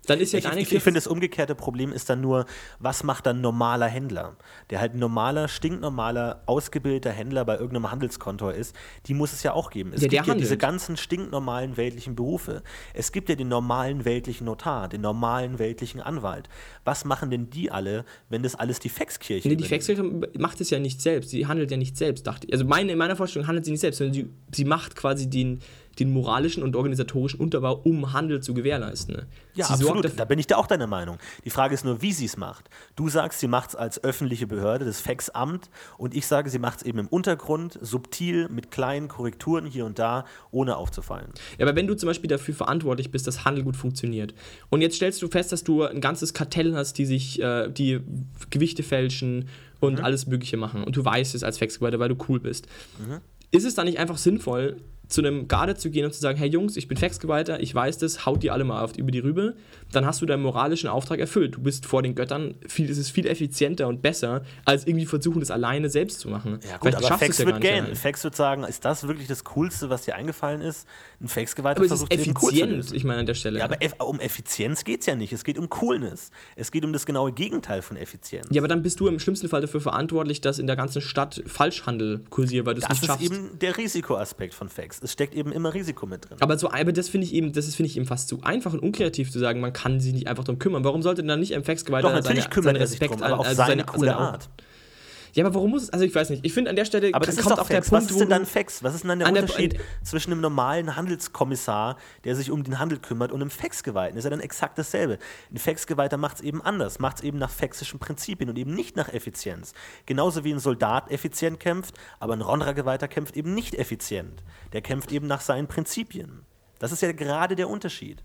dann ist ja Ich, deine ich, ich finde, das umgekehrte Problem ist dann nur, was macht dann normaler Händler? Der halt normaler, stinknormaler, ausgebildeter Händler bei irgendeinem Handelskontor ist, die muss es ja auch geben. Es Ja, gibt ja diese ganzen stinknormalen weltlichen Berufe. Es gibt ja den normalen weltlichen Notar, den normalen weltlichen Anwalt. Was machen denn die alle, wenn das alles die Faxkirche Nee, die? Faxkirche macht es ja nicht selbst. Sie handelt ja nicht selbst, dachte ich. Also meine, in meiner Vorstellung handelt sie nicht selbst, sondern sie, sie macht quasi den, den moralischen und organisatorischen Unterbau, um Handel zu gewährleisten. Ne? Ja, sie absolut. Da bin ich da auch deiner Meinung. Die Frage ist nur, wie sie es macht. Du sagst, sie macht es als öffentliche Behörde, das Faxamt, und ich sage, sie macht es eben im Untergrund, subtil, mit kleinen Korrekturen hier und da, ohne aufzufallen. Ja, aber wenn du zum Beispiel dafür verantwortlich bist, dass Handel gut funktioniert und jetzt stellst du fest, dass du ein ganzes Kartell hast, die sich äh, die Gewichte fälschen und alles Mögliche machen und du weißt es als Faxgeweihter, weil du cool bist. Ist es dann nicht einfach sinnvoll, zu einem Garde zu gehen und zu sagen, hey Jungs, ich bin Faxgeweihter, ich weiß das, haut die alle mal auf, über die Rübe, dann hast du deinen moralischen Auftrag erfüllt. Du bist vor den Göttern, viel, es ist viel effizienter und besser, als irgendwie versuchen, das alleine selbst zu machen. Ja, gut, Vielleicht aber Fax ja wird alleine. Fax wird sagen, ist das wirklich das Coolste, was dir eingefallen ist? Ein Faxgeweihter Aber es ist versucht zu effizient, ich meine an der Stelle. Ja, aber um Effizienz geht es ja nicht. Es geht um Coolness. Es geht um das genaue Gegenteil von Effizienz. Ja, aber dann bist du im schlimmsten Fall dafür verantwortlich, dass in der ganzen Stadt Falschhandel kursiert, weil du es das nicht ist schaffst. eben der Risikoaspekt von Fax. Es steckt eben immer Risiko mit drin. aber so, aber das finde ich eben, das ist finde ich eben fast zu einfach und unkreativ zu sagen, man kann sich nicht einfach darum kümmern. Warum sollte denn dann nicht ein Faxgeweihter Doch, seine, seinen Respekt drum, aber an, auf also seine seine coole seine- Art. Ja, aber warum muss es, also ich weiß nicht, ich finde an der Stelle Aber das ist kommt doch auch der Fax. Punkt, Was ist denn dann Fax? Was ist denn dann der der- Unterschied zwischen einem normalen Handelskommissar, der sich um den Handel kümmert, und einem Faxgeweihten? Das ist ja dann exakt dasselbe. Ein Faxgeweihter macht es eben anders, macht es eben nach faxischen Prinzipien und eben nicht nach Effizienz. Genauso wie ein Soldat effizient kämpft, aber ein Ronra-Geweihter kämpft eben nicht effizient. Der kämpft eben nach seinen Prinzipien. Das ist ja gerade der Unterschied.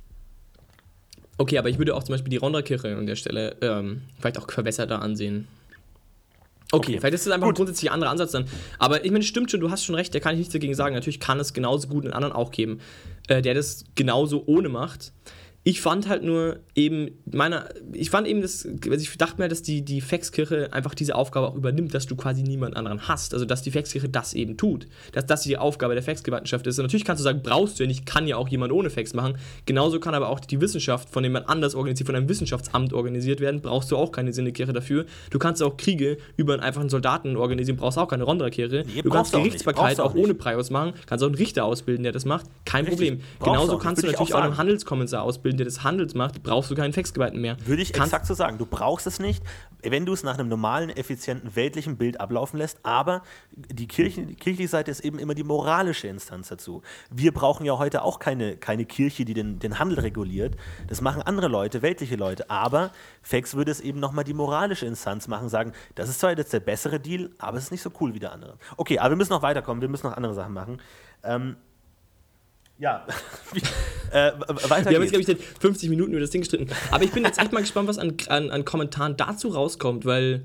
Okay, aber ich würde auch zum Beispiel die Ronderkirche an der Stelle ähm, vielleicht auch verbesserter ansehen. Okay, Okay. vielleicht ist das einfach Gut. ein grundsätzlich anderer Ansatz dann. Aber ich meine, stimmt schon, du hast schon recht, da kann ich nichts dagegen sagen. Natürlich kann es genauso gut einen anderen auch geben, äh, der das genauso ohne macht. Ich fand halt nur eben, meiner, ich fand eben das, also ich dachte mir, dass die, die Faxkirche einfach diese Aufgabe auch übernimmt, dass du quasi niemand anderen hast. Also, dass die Faxkirche das eben tut. Dass das die Aufgabe der Faxgewaltenschaft ist. Und natürlich kannst du sagen, brauchst du ja nicht, kann ja auch jemand ohne Fax machen. Genauso kann aber auch die Wissenschaft von jemand anders organisiert, von einem Wissenschaftsamt organisiert werden. Brauchst du auch keine Sinnekirche dafür. Du kannst auch Kriege über einen einfachen Soldaten organisieren, brauchst auch keine Ronderkirche. Nee, du kannst. Gerichtsbarkeit auch, auch ohne Prius machen. Kannst auch einen Richter ausbilden, der das macht. Kein Richtig. Problem. Genauso kannst du natürlich auch auch einen. Handelskommissar ausbilden, der das Handels macht. Brauchst du keinen Faxgeweihten mehr. Würde ich Kannst- exakt so sagen. Du brauchst es nicht, wenn du es nach einem normalen, effizienten, weltlichen Bild ablaufen lässt. Aber die, Kirche, die kirchliche Seite ist eben immer die moralische Instanz dazu. Wir brauchen ja heute auch keine, keine Kirche, die den, den Handel reguliert. Das machen andere Leute, weltliche Leute. Aber Fax würde es eben nochmal die moralische Instanz machen, sagen, das ist zwar jetzt der bessere Deal, aber es ist nicht so cool wie der andere. Okay, aber wir müssen noch weiterkommen, wir müssen noch andere Sachen machen. Ähm, ja, äh, weiter Wir haben jetzt, glaube ich, seit 50 Minuten über das Ding gestritten. Aber ich bin jetzt echt mal gespannt, was an, an, an Kommentaren dazu rauskommt, weil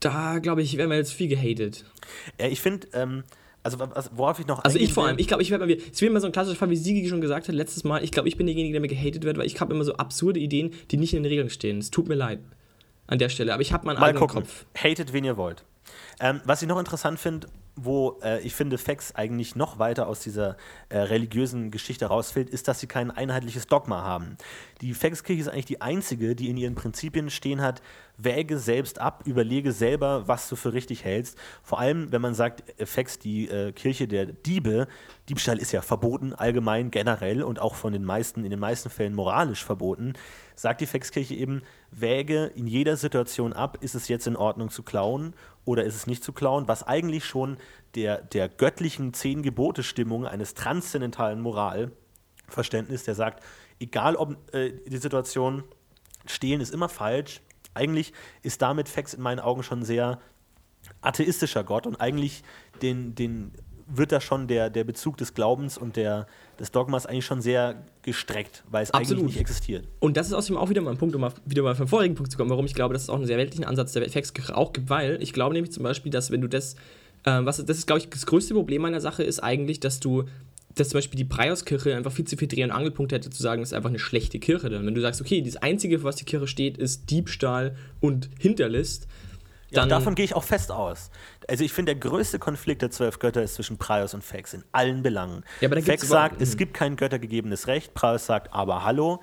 da, glaube ich, werden wir jetzt viel gehatet. Ja, ich finde, ähm, also was- worauf ich noch Also ich vor allem, ich glaube, ich werde mal wieder, es wird immer so ein klassischer Fall, wie Sigi schon gesagt hat, letztes Mal, ich glaube, ich bin derjenige, der mir gehatet wird, weil ich habe immer so absurde Ideen, die nicht in den Regeln stehen. Es tut mir leid an der Stelle, aber ich habe meinen Mal eigenen gucken. Kopf. Hatet, wen ihr wollt. Ähm, was ich noch interessant finde, wo äh, ich finde, Fax eigentlich noch weiter aus dieser äh, religiösen Geschichte rausfällt, ist, dass sie kein einheitliches Dogma haben. Die Fax-Kirche ist eigentlich die einzige, die in ihren Prinzipien stehen hat, wäge selbst ab, überlege selber, was du für richtig hältst. Vor allem, wenn man sagt, äh, Fax, die äh, Kirche der Diebe, Diebstahl ist ja verboten, allgemein, generell und auch von den meisten, in den meisten Fällen moralisch verboten, sagt die Fax-Kirche eben, wäge in jeder Situation ab, ist es jetzt in Ordnung zu klauen oder ist es nicht zu klauen, was eigentlich schon der, der göttlichen Zehn-Gebote-Stimmung eines transzendentalen Moralverständnis, der sagt, egal ob äh, die Situation, stehlen ist immer falsch, eigentlich ist damit Fax in meinen Augen schon sehr atheistischer Gott und eigentlich den, den wird da schon der, der Bezug des Glaubens und der, des Dogmas eigentlich schon sehr gestreckt, weil es Absolut. eigentlich nicht existiert. Und das ist außerdem auch wieder mal ein Punkt, um mal, wieder mal vom vorigen Punkt zu kommen, warum ich glaube, dass es auch einen sehr weltlichen Ansatz der Faxkirche auch gibt, weil ich glaube nämlich zum Beispiel, dass wenn du das, ähm, was das ist, glaube ich, das größte Problem meiner Sache ist eigentlich, dass du dass zum Beispiel die Preiskirche einfach viel zu viel Dreh- und Angelpunkt hätte, zu sagen, das ist einfach eine schlechte Kirche. Dann, wenn du sagst, okay, das Einzige, für was die Kirche steht, ist Diebstahl und Hinterlist, Ja, dann und davon gehe ich auch fest aus. Also ich finde, der größte Konflikt der zwölf Götter ist zwischen Praios und Fex in allen Belangen. Ja, Fex sagt, es gibt kein göttergegebenes Recht. Praios sagt, aber hallo.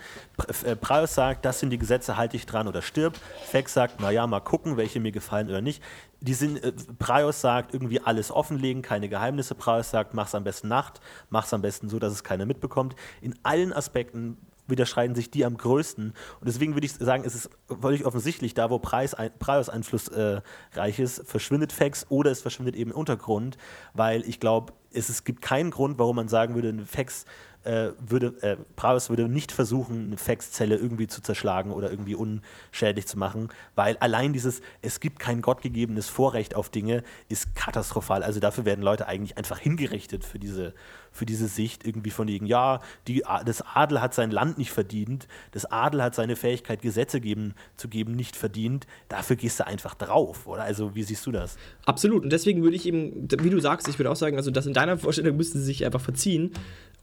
Äh, Praios sagt, das sind die Gesetze, halte ich dran oder stirb. Fex sagt, naja, mal gucken, welche mir gefallen oder nicht. Die sind, äh, Praios sagt, irgendwie alles offenlegen, keine Geheimnisse. Praios sagt, mach's am besten Nacht, mach's am besten so, dass es keiner mitbekommt. In allen Aspekten widerschreiten sich die am größten. Und deswegen würde ich sagen, es ist völlig offensichtlich, da wo Preis ein, Preis Einfluss äh, reich ist, verschwindet Fax oder es verschwindet eben Untergrund, weil ich glaube, es, es gibt keinen Grund, warum man sagen würde, ein Fax äh, würde, äh, Praus würde nicht versuchen, eine Faxzelle irgendwie zu zerschlagen oder irgendwie unschädlich zu machen, weil allein dieses, es gibt kein gottgegebenes Vorrecht auf Dinge, ist katastrophal. Also dafür werden Leute eigentlich einfach hingerichtet für diese, für diese Sicht, irgendwie von wegen, ja, die, das Adel hat sein Land nicht verdient, das Adel hat seine Fähigkeit, Gesetze geben, zu geben, nicht verdient, dafür gehst du einfach drauf, oder? Also wie siehst du das? Absolut. Und deswegen würde ich eben, wie du sagst, ich würde auch sagen, also dass in, de meiner Vorstellung müssten sie sich einfach verziehen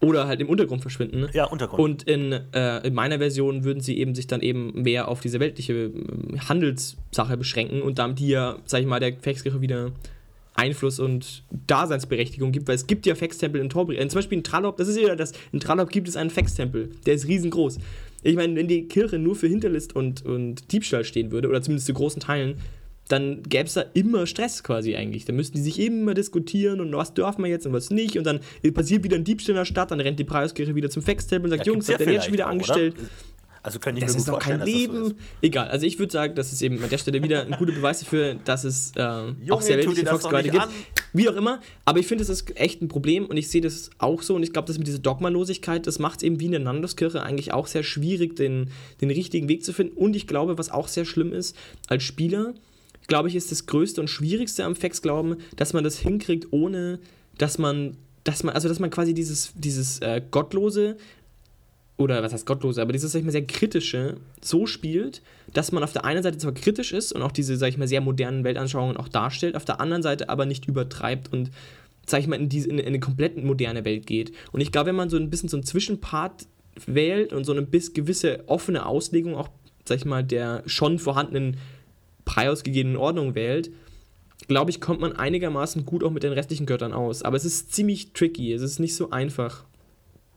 oder halt im Untergrund verschwinden. Ja, Untergrund. Und in, äh, in meiner Version würden sie eben sich dann eben mehr auf diese weltliche äh, Handelssache beschränken und damit hier, sag ich mal, der Gefechtskirche wieder Einfluss und Daseinsberechtigung gibt, weil es gibt ja Fextempel in Torbri. Äh, zum Beispiel in Trallop, das ist ja das, in Trallop gibt es einen Fextempel, der ist riesengroß. Ich meine, wenn die Kirche nur für Hinterlist und, und Diebstahl stehen würde, oder zumindest zu großen Teilen, dann gäbe es da immer Stress quasi eigentlich. Da müssten die sich immer diskutieren und was dürfen wir jetzt und was nicht. Und dann passiert wieder ein Diebstahl in der Stadt, dann rennt die Preiskirche wieder zum Fextempel und sagt, Ja, Jungs, habt ja ihr jetzt schon wieder auch, angestellt? oder? Also könnte ich Das mir ist doch kein dass Leben. so. Egal, also ich würde sagen, das ist eben an der Stelle wieder ein guter Beweis dafür, dass es äh, auch Junge, sehr das doch Volksgewalte nicht gibt. an. Wie auch immer, aber ich finde, das ist echt ein Problem und ich sehe das auch so und ich glaube, das mit dieser Dogmalosigkeit, das macht es eben wie in der Nandoskirche eigentlich auch sehr schwierig, den, den richtigen Weg zu finden und ich glaube, was auch sehr schlimm ist, als Spieler, glaube ich, ist das Größte und Schwierigste am Fex-Glauben, dass man das hinkriegt, ohne dass man, dass man, also dass man quasi dieses, dieses äh, Gottlose oder was heißt gottlose, aber dieses, sag ich mal, sehr kritische so spielt, dass man auf der einen Seite zwar kritisch ist und auch diese, sag ich mal, sehr modernen Weltanschauungen auch darstellt, auf der anderen Seite aber nicht übertreibt und, sag ich mal, in, diese, in eine komplett moderne Welt geht. Und ich glaube, wenn man so ein bisschen so einen Zwischenpart wählt und so eine bis gewisse offene Auslegung auch, sag ich mal, der schon vorhandenen preisgegebenen Ordnung wählt, glaube ich, kommt man einigermaßen gut auch mit den restlichen Göttern aus. Aber es ist ziemlich tricky, es ist nicht so einfach.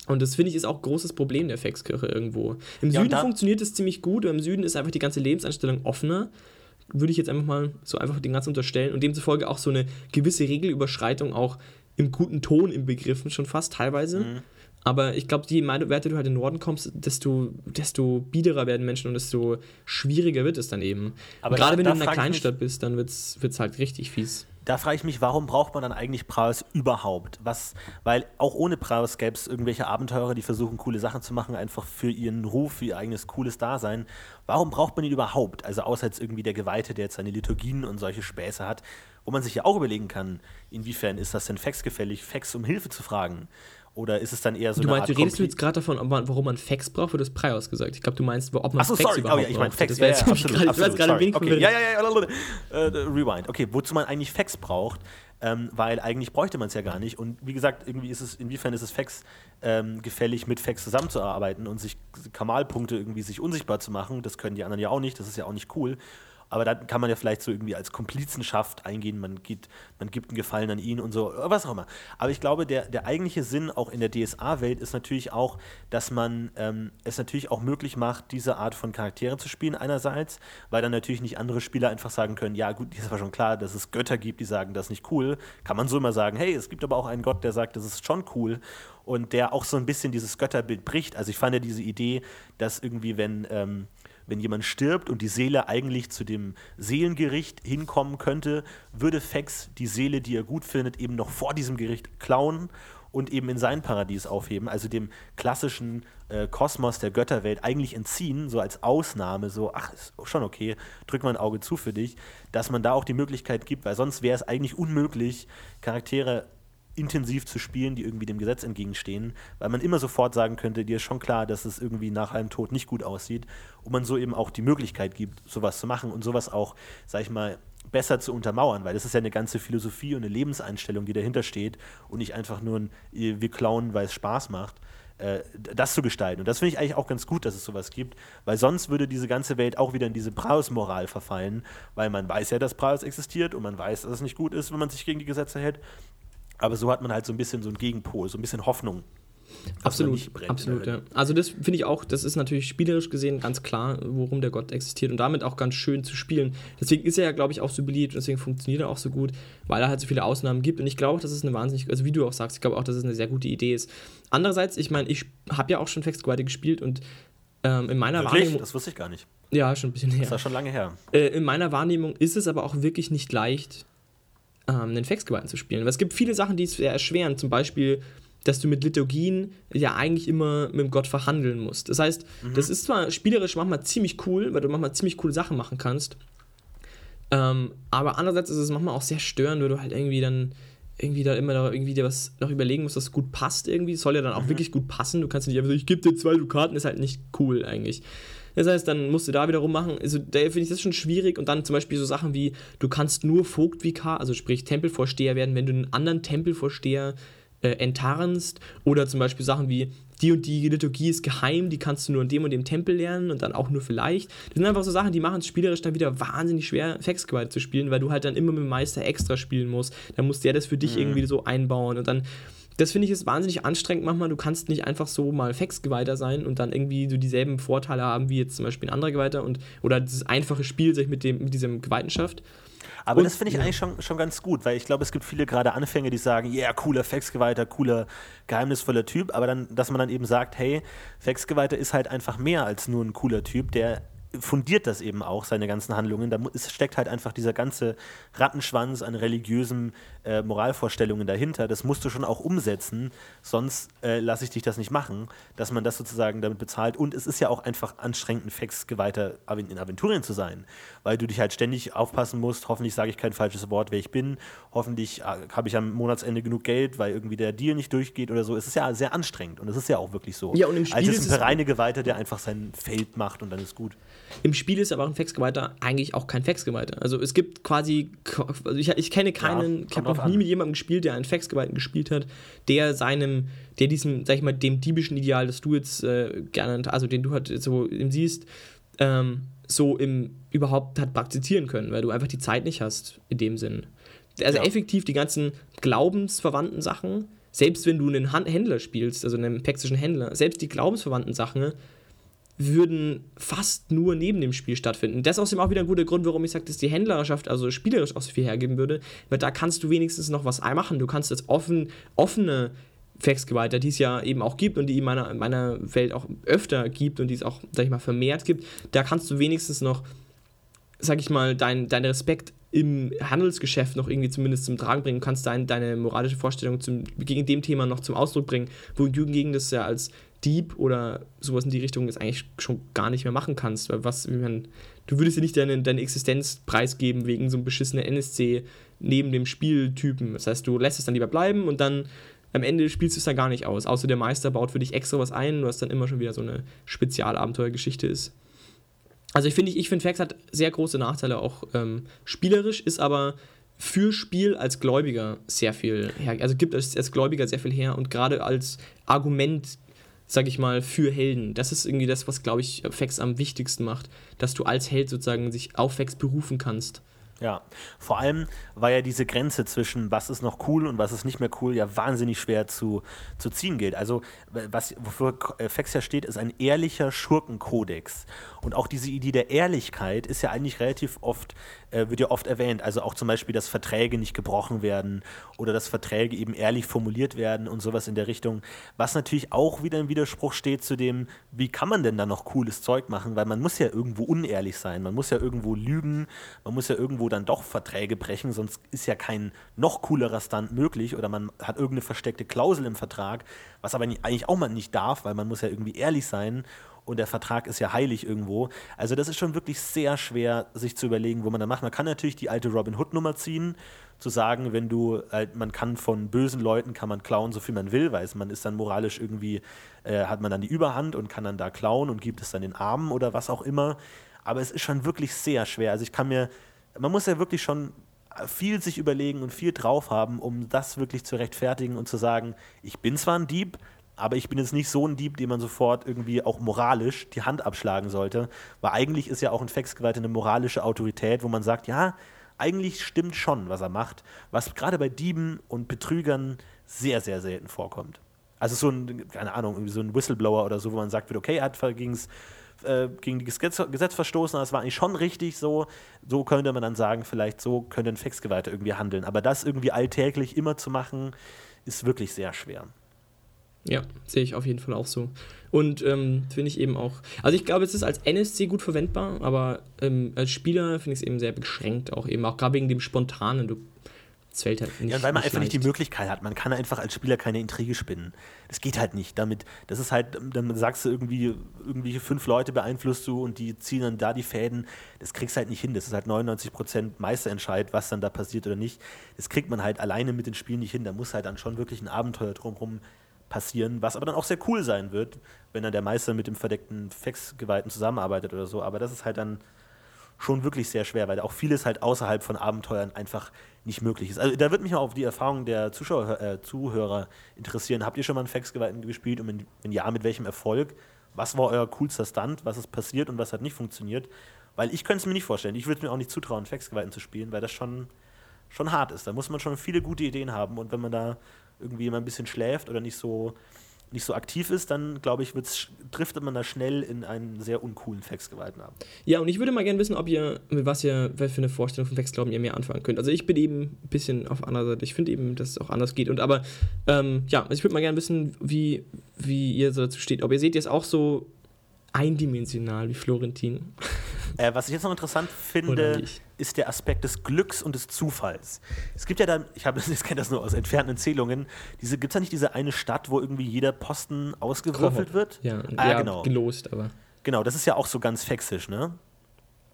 Und das finde ich ist auch ein großes Problem der Fexkirche irgendwo. Im Ja, Süden funktioniert es ziemlich gut, im Süden ist einfach die ganze Lebenseinstellung offener. Würde ich jetzt einfach mal so einfach den ganzen unterstellen und demzufolge auch so eine gewisse Regelüberschreitung auch im guten Ton im Begriffen schon fast teilweise. Mhm. Aber ich glaube, je mehr weiter du halt in den Norden kommst, desto, desto biederer werden Menschen und desto schwieriger wird es dann eben. Aber Gerade wenn du in einer ich mich- Kleinstadt bist, dann wird es halt richtig fies. Da frage ich mich, warum braucht man dann eigentlich Praus überhaupt? Was, weil auch ohne Praus gäbe es irgendwelche Abenteurer, die versuchen, coole Sachen zu machen, einfach für ihren Ruf, für ihr eigenes cooles Dasein. Warum braucht man ihn überhaupt? Also außer jetzt irgendwie der Geweihte, der jetzt seine Liturgien und solche Späße hat, wo man sich ja auch überlegen kann, inwiefern ist das denn Fax-gefällig, Fax um Hilfe zu fragen? Oder ist es dann eher so Du meinst, du redest du jetzt gerade davon, man, warum man Fax braucht, oder das Prios gesagt? Ich glaube, du meinst, ob man Achso, Fax sorry. überhaupt Oh ja, ich meine braucht. Fax. Ja, ja, jetzt absolut, war absolut, ein sorry. okay. ja, ja, ja, ja, äh, Rewind. Okay, wozu man eigentlich Fax braucht, ähm, weil eigentlich bräuchte man es ja gar nicht. Und wie gesagt, irgendwie ist es, inwiefern ist es Fax ähm, gefällig, mit Fax zusammenzuarbeiten und sich Kamalpunkte irgendwie sich unsichtbar zu machen. Das können die anderen ja auch nicht, das ist ja auch nicht cool. Aber dann kann man ja vielleicht so irgendwie als Komplizenschaft eingehen, man, geht, man gibt einen Gefallen an ihn und so, was auch immer. Aber ich glaube, der, der eigentliche Sinn auch in der DSA-Welt ist natürlich auch, dass man ähm, es natürlich auch möglich macht, diese Art von Charakteren zu spielen einerseits, weil dann natürlich nicht andere Spieler einfach sagen können, ja gut, ist aber schon klar, dass es Götter gibt, die sagen, das ist nicht cool. Kann man so immer sagen, hey, es gibt aber auch einen Gott, der sagt, das ist schon cool und der auch so ein bisschen dieses Götterbild bricht. Also ich fand ja diese Idee, dass irgendwie, wenn... Ähm, wenn jemand stirbt und die Seele eigentlich zu dem Seelengericht hinkommen könnte, würde Fex die Seele, die er gut findet, eben noch vor diesem Gericht klauen und eben in sein Paradies aufheben, also dem klassischen äh, Kosmos der Götterwelt eigentlich entziehen, so als Ausnahme, so, ach, ist schon okay, drück mal ein Auge zu für dich, dass man da auch die Möglichkeit gibt, weil sonst wäre es eigentlich unmöglich, Charaktere intensiv zu spielen, die irgendwie dem Gesetz entgegenstehen, weil man immer sofort sagen könnte, dir ist schon klar, dass es irgendwie nach einem Tod nicht gut aussieht und man so eben auch die Möglichkeit gibt, sowas zu machen und sowas auch, sag ich mal, besser zu untermauern, weil das ist ja eine ganze Philosophie und eine Lebenseinstellung, die dahinter steht und nicht einfach nur ein, äh, wir klauen, weil es Spaß macht, äh, das zu gestalten. Und das finde ich eigentlich auch ganz gut, dass es sowas gibt, weil sonst würde diese ganze Welt auch wieder in diese Braus-Moral verfallen, weil man weiß ja, dass Braus existiert und man weiß, dass es nicht gut ist, wenn man sich gegen die Gesetze hält. Aber so hat man halt so ein bisschen so einen Gegenpol, so ein bisschen Hoffnung. Absolut, absolut, ja. Also das finde ich auch, das ist natürlich spielerisch gesehen ganz klar, worum der Gott existiert und damit auch ganz schön zu spielen. Deswegen ist er ja, glaube ich, auch so beliebt und deswegen funktioniert er auch so gut, weil er halt so viele Ausnahmen gibt und ich glaube auch, dass es eine wahnsinnig, also wie du auch sagst, ich glaube auch, dass es eine sehr gute Idee ist. Andererseits, ich meine, ich habe ja auch schon Fax Squad gespielt und ähm, in meiner Wirklich? Wahrnehmung, Das wusste ich gar nicht. ja, schon ein bisschen Das her. war schon lange her. Äh, in meiner Wahrnehmung ist es aber auch wirklich nicht leicht, ähm, einen Faxgewalten zu spielen. Weil es gibt viele Sachen, die es sehr erschweren. Zum Beispiel, dass du mit Liturgien ja eigentlich immer mit dem Gott verhandeln musst. Das heißt, das ist zwar spielerisch manchmal ziemlich cool, weil du manchmal ziemlich coole Sachen machen kannst. Ähm, aber andererseits ist es manchmal auch sehr störend, weil du halt irgendwie dann irgendwie da immer noch irgendwie dir was noch überlegen musst, was gut passt irgendwie. Es soll ja dann auch wirklich gut passen. Du kannst nicht einfach so, ich gebe dir zwei Dukaten, ist halt nicht cool eigentlich. Das heißt, dann musst du da wieder rummachen. Also da finde ich das schon schwierig. Und dann zum Beispiel so Sachen wie, du kannst nur Vogtvikar, also sprich Tempelvorsteher werden, wenn du einen anderen Tempelvorsteher äh, enttarnst. Oder zum Beispiel Sachen wie, die und die Liturgie ist geheim, die kannst du nur in dem und dem Tempel lernen und dann auch nur vielleicht. Das sind einfach so Sachen, die machen es spielerisch dann wieder wahnsinnig schwer, Faxgewalt zu spielen, weil du halt dann immer mit dem Meister extra spielen musst. Dann muss der das für dich mhm. irgendwie so einbauen und dann das finde ich ist wahnsinnig anstrengend manchmal. Du kannst nicht einfach so mal Fax-Geweihter sein und dann irgendwie so dieselben Vorteile haben wie jetzt zum Beispiel ein anderer Geweihter und oder dieses einfache Spiel sich mit, dem, mit diesem Geweihtenschafft. Aber und, das finde ich ja. eigentlich schon, schon ganz gut, weil ich glaube, es gibt viele gerade Anfänger, die sagen, ja, yeah, cooler Faxgeweihter, cooler, geheimnisvoller Typ, aber dann, dass man dann eben sagt, hey, Faxgeweihter ist halt einfach mehr als nur ein cooler Typ, der fundiert das eben auch, seine ganzen Handlungen. Da steckt halt einfach dieser ganze Rattenschwanz an religiösen äh, Moralvorstellungen dahinter. Das musst du schon auch umsetzen, sonst äh, lasse ich dich das nicht machen, dass man das sozusagen damit bezahlt. Und es ist ja auch einfach anstrengend, ein Fax-geweihter in Aventurien zu sein, weil du dich halt ständig aufpassen musst. Hoffentlich sage ich kein falsches Wort, wer ich bin. Hoffentlich äh, habe ich am Monatsende genug Geld, weil irgendwie der Deal nicht durchgeht oder so. Es ist ja sehr anstrengend und es ist ja auch wirklich so. Ja, und im Spiel also es ist ein reine Geweihter, der einfach sein Feld macht und dann ist gut. Im Spiel ist aber auch ein Faxgeweihter eigentlich auch kein Faxgeweihter. Also es gibt quasi, also ich, ich kenne keinen, ja, noch nie mit jemandem gespielt, der einen Faxgeweihten gespielt hat, der seinem, der diesem, sag ich mal, dem diebischen Ideal, das du jetzt äh, gerne, also den du halt so im siehst, ähm, so im überhaupt hat praktizieren können, weil du einfach die Zeit nicht hast in dem Sinn. Also ja. effektiv die ganzen glaubensverwandten Sachen, selbst wenn du einen Händler spielst, also einen päxischen Händler, selbst die glaubensverwandten Sachen würden fast nur neben dem Spiel stattfinden. Das ist außerdem auch wieder ein guter Grund, warum ich sage, dass die Händlerschaft also spielerisch auch so viel hergeben würde, weil da kannst du wenigstens noch was machen. Du kannst jetzt offen, offene Faxgeweihter, die es ja eben auch gibt und die in meiner, in meiner Welt auch öfter gibt und die es auch, sag ich mal, vermehrt gibt, da kannst du wenigstens noch, sag ich mal, dein, deinen Respekt im Handelsgeschäft noch irgendwie zumindest zum Tragen bringen, kannst dein, deine moralische Vorstellung zum, gegen dem Thema noch zum Ausdruck bringen, wohingegen das ja als Dieb oder sowas in die Richtung jetzt eigentlich schon gar nicht mehr machen kannst. Weil was, man, du würdest ja nicht deine, deine Existenz preisgeben wegen so einem beschissenen NSC neben dem Spieltypen. Das heißt, du lässt es dann lieber bleiben und dann am Ende spielst du es dann gar nicht aus. Außer der Meister baut für dich extra was ein, was dann immer schon wieder so eine Spezialabenteuergeschichte ist. Also ich finde, ich finde Fax hat sehr große Nachteile, auch ähm, spielerisch, ist aber für Spiel als Gläubiger sehr viel her, also gibt es als Gläubiger sehr viel her und gerade als Argument sag ich mal, für Helden. Das ist irgendwie das, was, glaube ich, Fax am wichtigsten macht, dass du als Held sozusagen sich auf Fax berufen kannst. Ja, vor allem war ja diese Grenze zwischen was ist noch cool und was ist nicht mehr cool ja wahnsinnig schwer zu, zu ziehen gilt. Also, was, wofür Fex ja steht, ist ein ehrlicher Schurkenkodex. Und auch diese Idee der Ehrlichkeit ist ja eigentlich relativ oft, äh, wird ja oft erwähnt. Also auch zum Beispiel, dass Verträge nicht gebrochen werden oder dass Verträge eben ehrlich formuliert werden und sowas in der Richtung. Was natürlich auch wieder im Widerspruch steht zu dem, wie kann man denn da noch cooles Zeug machen, weil man muss ja irgendwo unehrlich sein, man muss ja irgendwo lügen, man muss ja irgendwo dann doch Verträge brechen, sonst ist ja kein noch coolerer Stand möglich oder man hat irgendeine versteckte Klausel im Vertrag, was aber eigentlich auch man nicht darf, weil man muss ja irgendwie ehrlich sein und der Vertrag ist ja heilig irgendwo. Also das ist schon wirklich sehr schwer, sich zu überlegen, wo man da macht. Man kann natürlich die alte Robin Hood Nummer ziehen, zu sagen, wenn du, äh, man kann von bösen Leuten, kann man klauen, so viel man will, weil man ist dann moralisch irgendwie, äh, hat man dann die Überhand und kann dann da klauen und gibt es dann den Armen oder was auch immer. Aber es ist schon wirklich sehr schwer. Also ich kann mir man muss ja wirklich schon viel sich überlegen und viel drauf haben, um das wirklich zu rechtfertigen und zu sagen, ich bin zwar ein Dieb, aber ich bin jetzt nicht so ein Dieb, dem man sofort irgendwie auch moralisch die Hand abschlagen sollte, weil eigentlich ist ja auch ein Faxgeweihter eine moralische Autorität, wo man sagt, ja, eigentlich stimmt schon, was er macht, was gerade bei Dieben und Betrügern sehr, sehr selten vorkommt. Also so ein, keine Ahnung, so ein Whistleblower oder so, wo man sagt, okay, er hat gegen äh, gegen das Gesetz, verstoßen, das war eigentlich schon richtig so. So könnte man dann sagen, vielleicht so könnte ein Faxgeweihter irgendwie handeln. Aber das irgendwie alltäglich immer zu machen, ist wirklich sehr schwer. Ja, sehe ich auf jeden Fall auch so. Und ähm, finde ich eben auch. Also ich glaube, es ist als NSC gut verwendbar, aber ähm, als Spieler finde ich es eben sehr beschränkt, auch eben, auch gerade wegen dem Spontanen. Du es fällt halt nicht. Ja, weil man einfach leicht. nicht die Möglichkeit hat. Man kann einfach als Spieler keine Intrige spinnen. Das geht halt nicht. Damit, das ist halt, dann sagst du irgendwie, irgendwie fünf Leute beeinflusst du und die ziehen dann da die Fäden. Das kriegst du halt nicht hin. Das ist halt 99% Meisterentscheid, was dann da passiert oder nicht. Das kriegt man halt alleine mit den Spielen nicht hin. Da muss halt dann schon wirklich ein Abenteuer drumherum passieren, was aber dann auch sehr cool sein wird, wenn dann der Meister mit dem verdeckten Fax-Geweihten zusammenarbeitet oder so. Aber das ist halt dann schon wirklich sehr schwer, weil auch vieles halt außerhalb von Abenteuern einfach nicht möglich ist. Also da würde mich mal auf die Erfahrung der Zuschauer, äh, Zuhörer interessieren. Habt ihr schon mal einen Fax-Geweihten gespielt und wenn, ja, mit welchem Erfolg? Was war euer coolster Stunt? Was ist passiert und was hat nicht funktioniert? Weil ich könnte es mir nicht vorstellen. Ich würde mir auch nicht zutrauen, Fax-Geweihten zu spielen, weil das schon, schon hart ist. Da muss man schon viele gute Ideen haben und wenn man da irgendwie mal ein bisschen schläft oder nicht so nicht so aktiv ist, dann glaube ich, driftet man da schnell in einen sehr uncoolen Fax-Geweihten ab. Ja, und ich würde mal gerne wissen, ob ihr, mit was ihr, was für eine Vorstellung von Fax-Glauben ihr mehr anfangen könnt. Also ich bin eben ein bisschen auf anderer Seite. Ich finde eben, dass es auch anders geht. Und aber, ähm, ja, also ich würde mal gerne wissen, wie, wie ihr so dazu steht. Ob ihr seht jetzt auch so eindimensional wie Florentin. Äh, was ich jetzt noch interessant finde, ist der Aspekt des Glücks und des Zufalls. Es gibt ja dann, ich habe ich kenne das nur aus entfernten Erzählungen, diese gibt es ja nicht diese eine Stadt, wo irgendwie jeder Posten ausgewürfelt wird? Ja, ah, ja, genau. gelost, aber. Genau, das ist ja auch so ganz fexisch, ne?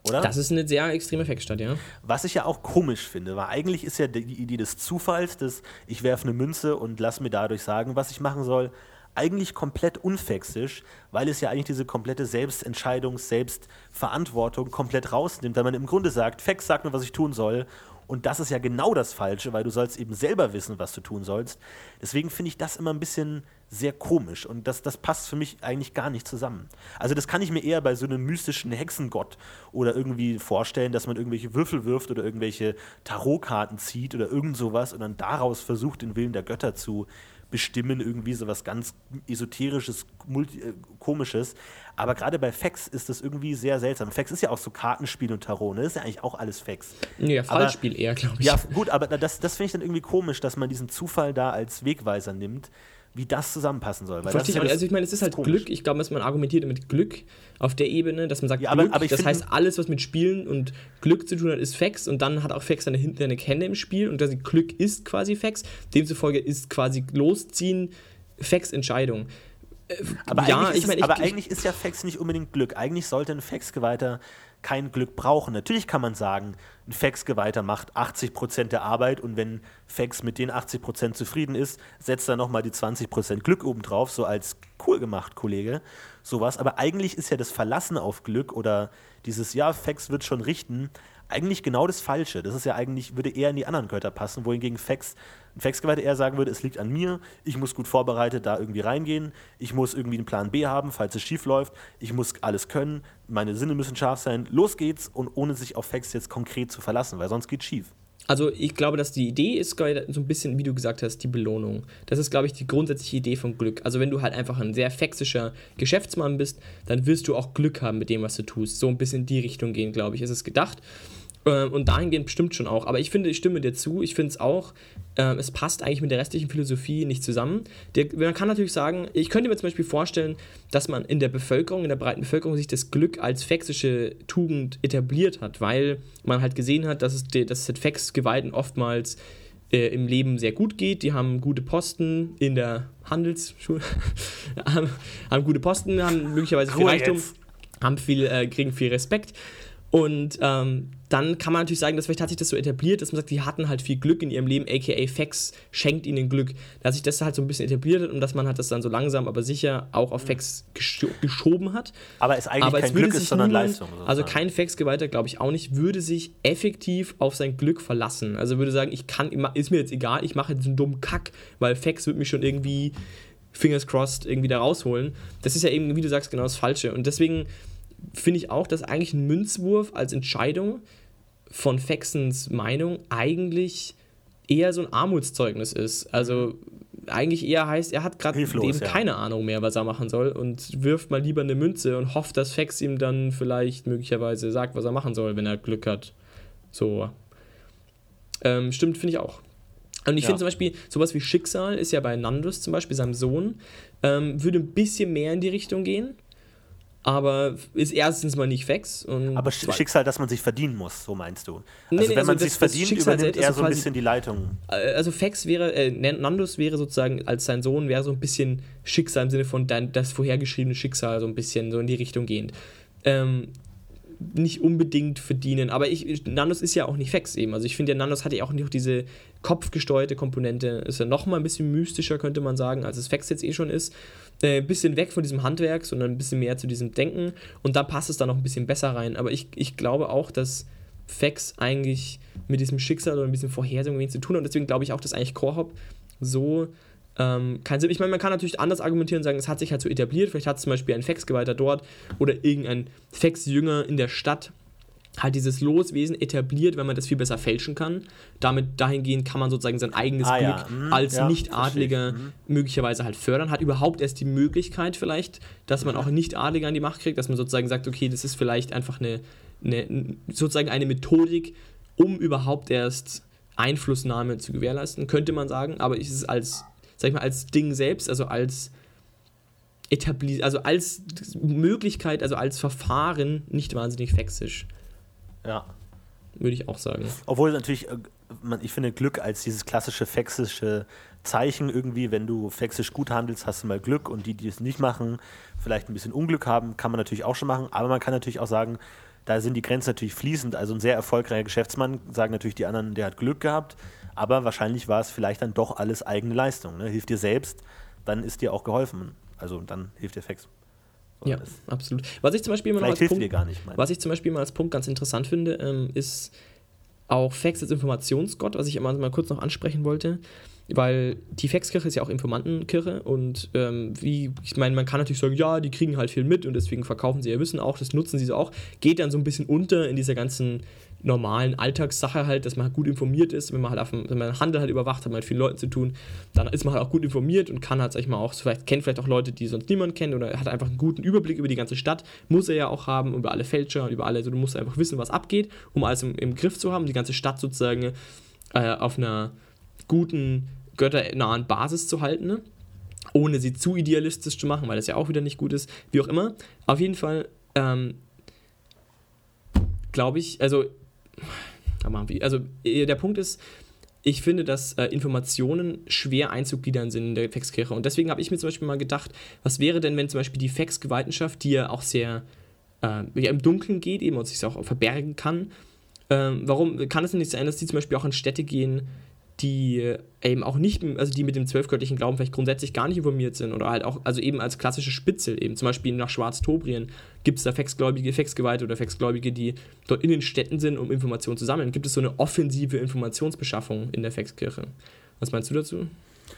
Oder? Das ist eine sehr extreme Faxstadt, ja. Was ich ja auch komisch finde, weil eigentlich ist ja die Idee des Zufalls, dass ich werfe eine Münze und lass mir dadurch sagen, was ich machen soll, eigentlich komplett unfexisch, weil es ja eigentlich diese komplette Selbstentscheidung, Selbstverantwortung komplett rausnimmt, weil man im Grunde sagt, Fex sagt mir, was ich tun soll. Und das ist ja genau das Falsche, weil du sollst eben selber wissen, was du tun sollst. Deswegen finde ich das immer ein bisschen sehr komisch und das, das passt für mich eigentlich gar nicht zusammen. Also das kann ich mir eher bei so einem mystischen Hexengott oder irgendwie vorstellen, dass man irgendwelche Würfel wirft oder irgendwelche Tarotkarten zieht oder irgend sowas und dann daraus versucht, den Willen der Götter zu bestimmen, irgendwie so was ganz esoterisches, multi, äh, komisches. Aber gerade bei Fax ist das irgendwie sehr seltsam. Fax ist ja auch so Kartenspiel und Tarot, ne? Das ist ja eigentlich auch alles Fax. Ja, Fallspiel eher, glaube ich. Ja, gut, aber das, das finde ich dann irgendwie komisch, dass man diesen Zufall da als Wegweiser nimmt wie das zusammenpassen soll. Weil Verstehe ich ja Also ich meine, es ist halt komisch. Glück. Ich glaube, man argumentiert mit Glück auf der Ebene, dass man sagt, ja, aber, Glück, aber das heißt, alles, was mit Spielen und Glück zu tun hat, ist Fax und dann hat auch Fax seine, seine Hände im Spiel und das Glück ist quasi Fax. Demzufolge ist quasi Losziehen Fax-Entscheidung. Äh, aber, ja, eigentlich, ich mein, ich, aber eigentlich ist ja Fax nicht unbedingt Glück. Eigentlich sollte ein Fax-Geweihter kein Glück brauchen. Natürlich kann man sagen, ein Fax-Geweihter macht 80% der Arbeit und wenn Fax mit den 80% zufrieden ist, setzt er nochmal die 20% Glück obendrauf, so als cool gemacht, Kollege. Sowas. Aber eigentlich ist ja das Verlassen auf Glück oder dieses, ja, Fax wird schon richten, eigentlich genau das Falsche. Das ist ja eigentlich, würde eher in die anderen Götter passen, wohingegen Fax, ein Faxgeweihter eher sagen würde, es liegt an mir, ich muss gut vorbereitet da irgendwie reingehen, ich muss irgendwie einen Plan B haben, falls es schief läuft, ich muss alles können, meine Sinne müssen scharf sein, los geht's und ohne sich auf Fax jetzt konkret zu verlassen, weil sonst geht's schief. Also ich glaube, dass die Idee ist so ein bisschen, wie du gesagt hast, die Belohnung. Das ist, glaube ich, die grundsätzliche Idee von Glück. Also wenn du halt einfach ein sehr fexischer Geschäftsmann bist, dann wirst du auch Glück haben mit dem, was du tust. So ein bisschen in die Richtung gehen, glaube ich, ist es gedacht. Ähm, und dahingehend bestimmt schon auch. Aber ich finde, ich stimme dir zu. Ich finde es auch, äh, es passt eigentlich mit der restlichen Philosophie nicht zusammen. Der, man kann natürlich sagen, ich könnte mir zum Beispiel vorstellen, dass man in der Bevölkerung, in der breiten Bevölkerung sich das Glück als fexische Tugend etabliert hat, weil man halt gesehen hat, dass es, dass es Fax-Geweihten oftmals äh, im Leben sehr gut geht. Die haben gute Posten in der Handelsschule, haben, haben, gute Posten, haben möglicherweise viel Reichtum, haben viel, äh, kriegen viel Respekt. Und ähm, dann kann man natürlich sagen, dass vielleicht hat sich das so etabliert, dass man sagt, die hatten halt viel Glück in ihrem Leben, aka Fax schenkt ihnen Glück. Dass sich das halt so ein bisschen etabliert hat und dass man halt das dann so langsam, aber sicher auch auf Fax gesch geschoben hat. Aber es eigentlich aber kein Glück ist, sondern niemand, Leistung. Sozusagen. Also kein Fax-Geweihter, glaube ich auch nicht, würde sich effektiv auf sein Glück verlassen. Also würde sagen, ich kann, ist mir jetzt egal, ich mache jetzt einen dummen Kack, weil Fax wird mich schon irgendwie, fingers crossed, irgendwie da rausholen. Das ist ja eben, wie du sagst, genau das Falsche. Und deswegen finde ich auch, dass eigentlich ein Münzwurf als Entscheidung von Faxons Meinung eigentlich eher so ein Armutszeugnis ist. Also eigentlich eher heißt, er hat gerade eben ja. keine Ahnung mehr, was er machen soll und wirft mal lieber eine Münze und hofft, dass Fax ihm dann vielleicht möglicherweise sagt, was er machen soll, wenn er Glück hat. So. Ähm, stimmt, finde ich auch. Und ich ja. finde zum Beispiel, sowas wie Schicksal ist ja bei Nandus zum Beispiel, seinem Sohn, ähm, würde ein bisschen mehr in die Richtung gehen aber ist erstens mal nicht Fax. aber Schicksal, dass man sich verdienen muss, so meinst du? Nee, also nee, wenn also man sich verdient, Schicksal übernimmt er so ein bisschen die Leitung. Äh, also Fax wäre, äh, Nandus wäre sozusagen als sein Sohn, wäre so ein bisschen Schicksal im Sinne von dein, das vorhergeschriebene Schicksal, so ein bisschen so in die Richtung gehend. Ähm, nicht unbedingt verdienen. Aber ich, Nanos ist ja auch nicht Fex eben. Also ich finde, der Nanos hat ja auch nicht diese kopfgesteuerte Komponente. Ist ja nochmal ein bisschen mystischer, könnte man sagen, als es Fex jetzt eh schon ist. Ein äh, bisschen weg von diesem Handwerk, sondern ein bisschen mehr zu diesem Denken. Und da passt es dann noch ein bisschen besser rein. Aber ich, ich glaube auch, dass Fex eigentlich mit diesem Schicksal oder ein bisschen Vorhersehung zu tun hat. Und deswegen glaube ich auch, dass eigentlich Core so ähm, kein Sinn. Ich meine, man kann natürlich anders argumentieren und sagen, es hat sich halt so etabliert. Vielleicht hat zum Beispiel ein Fax-Geweihter dort oder irgendein Fax-Jünger in der Stadt halt dieses Loswesen etabliert, wenn man das viel besser fälschen kann. Damit dahingehend kann man sozusagen sein eigenes ah, Glück ja. hm, als ja, Nicht-Adliger hm. möglicherweise halt fördern. Hat überhaupt erst die Möglichkeit vielleicht, dass man auch Nicht-Adliger an die Macht kriegt, dass man sozusagen sagt, okay, das ist vielleicht einfach eine, eine sozusagen eine Methodik, um überhaupt erst Einflussnahme zu gewährleisten, könnte man sagen, aber es ist als sag ich mal, als Ding selbst, also als etabliert, also als Möglichkeit, also als Verfahren nicht wahnsinnig fexisch. Ja. Würde ich auch sagen. Obwohl natürlich, äh, ich finde Glück als dieses klassische fexische Zeichen irgendwie, wenn du fexisch gut handelst, hast du mal Glück und die, die es nicht machen, vielleicht ein bisschen Unglück haben, kann man natürlich auch schon machen, aber man kann natürlich auch sagen, da sind die Grenzen natürlich fließend. Also ein sehr erfolgreicher Geschäftsmann, sagen natürlich die anderen, der hat Glück gehabt, aber wahrscheinlich war es vielleicht dann doch alles eigene Leistung. Ne? Hilft dir selbst, dann ist dir auch geholfen. Also dann hilft dir Fax. Ja, absolut. Was ich zum Beispiel mal als Punkt, was ich zum Beispiel mal als Punkt ganz interessant finde, ähm, ist auch Fax als Informationsgott, was ich immer mal kurz noch ansprechen wollte weil die Faxkirche ist ja auch Informantenkirche und ähm, wie, ich meine, man kann natürlich sagen, ja, die kriegen halt viel mit und deswegen verkaufen sie ihr Wissen auch, das nutzen sie so auch, geht dann so ein bisschen unter in dieser ganzen normalen Alltagssache halt, dass man halt gut informiert ist, wenn man halt auf dem, wenn man Handel halt überwacht, hat man halt vielen Leuten zu tun, dann ist man halt auch gut informiert und kann halt, sag ich mal, auch, vielleicht kennt vielleicht auch Leute, die sonst niemand kennt oder hat einfach einen guten Überblick über die ganze Stadt, muss er ja auch haben, über alle Fälscher und über alle, also du musst einfach wissen, was abgeht, um alles im, im Griff zu haben, die ganze Stadt sozusagen äh, auf einer guten, götternahen Basis zu halten, ne? ohne sie zu idealistisch zu machen, weil das ja auch wieder nicht gut ist. Wie auch immer. Auf jeden Fall ähm, glaube ich, also, also äh, der Punkt ist, ich finde, dass äh, Informationen schwer einzugliedern sind in der Faxkirche. Und deswegen habe ich mir zum Beispiel mal gedacht, was wäre denn, wenn zum Beispiel die Fax-Geweihtenschaft, die ja auch sehr äh, ja, im Dunkeln geht eben und sich auch verbergen kann, äh, warum kann es denn nicht sein, dass die zum Beispiel auch in Städte gehen, die eben auch nicht, also die mit dem zwölfgöttlichen Glauben vielleicht grundsätzlich gar nicht informiert sind oder halt auch, also eben als klassische Spitzel eben, zum Beispiel nach Schwarz-Tobrien gibt es da Fexgläubige, Fexgeweihte oder Fexgläubige, die dort in den Städten sind, um Informationen zu sammeln. Gibt es so eine offensive Informationsbeschaffung in der Fexkirche? Was meinst du dazu?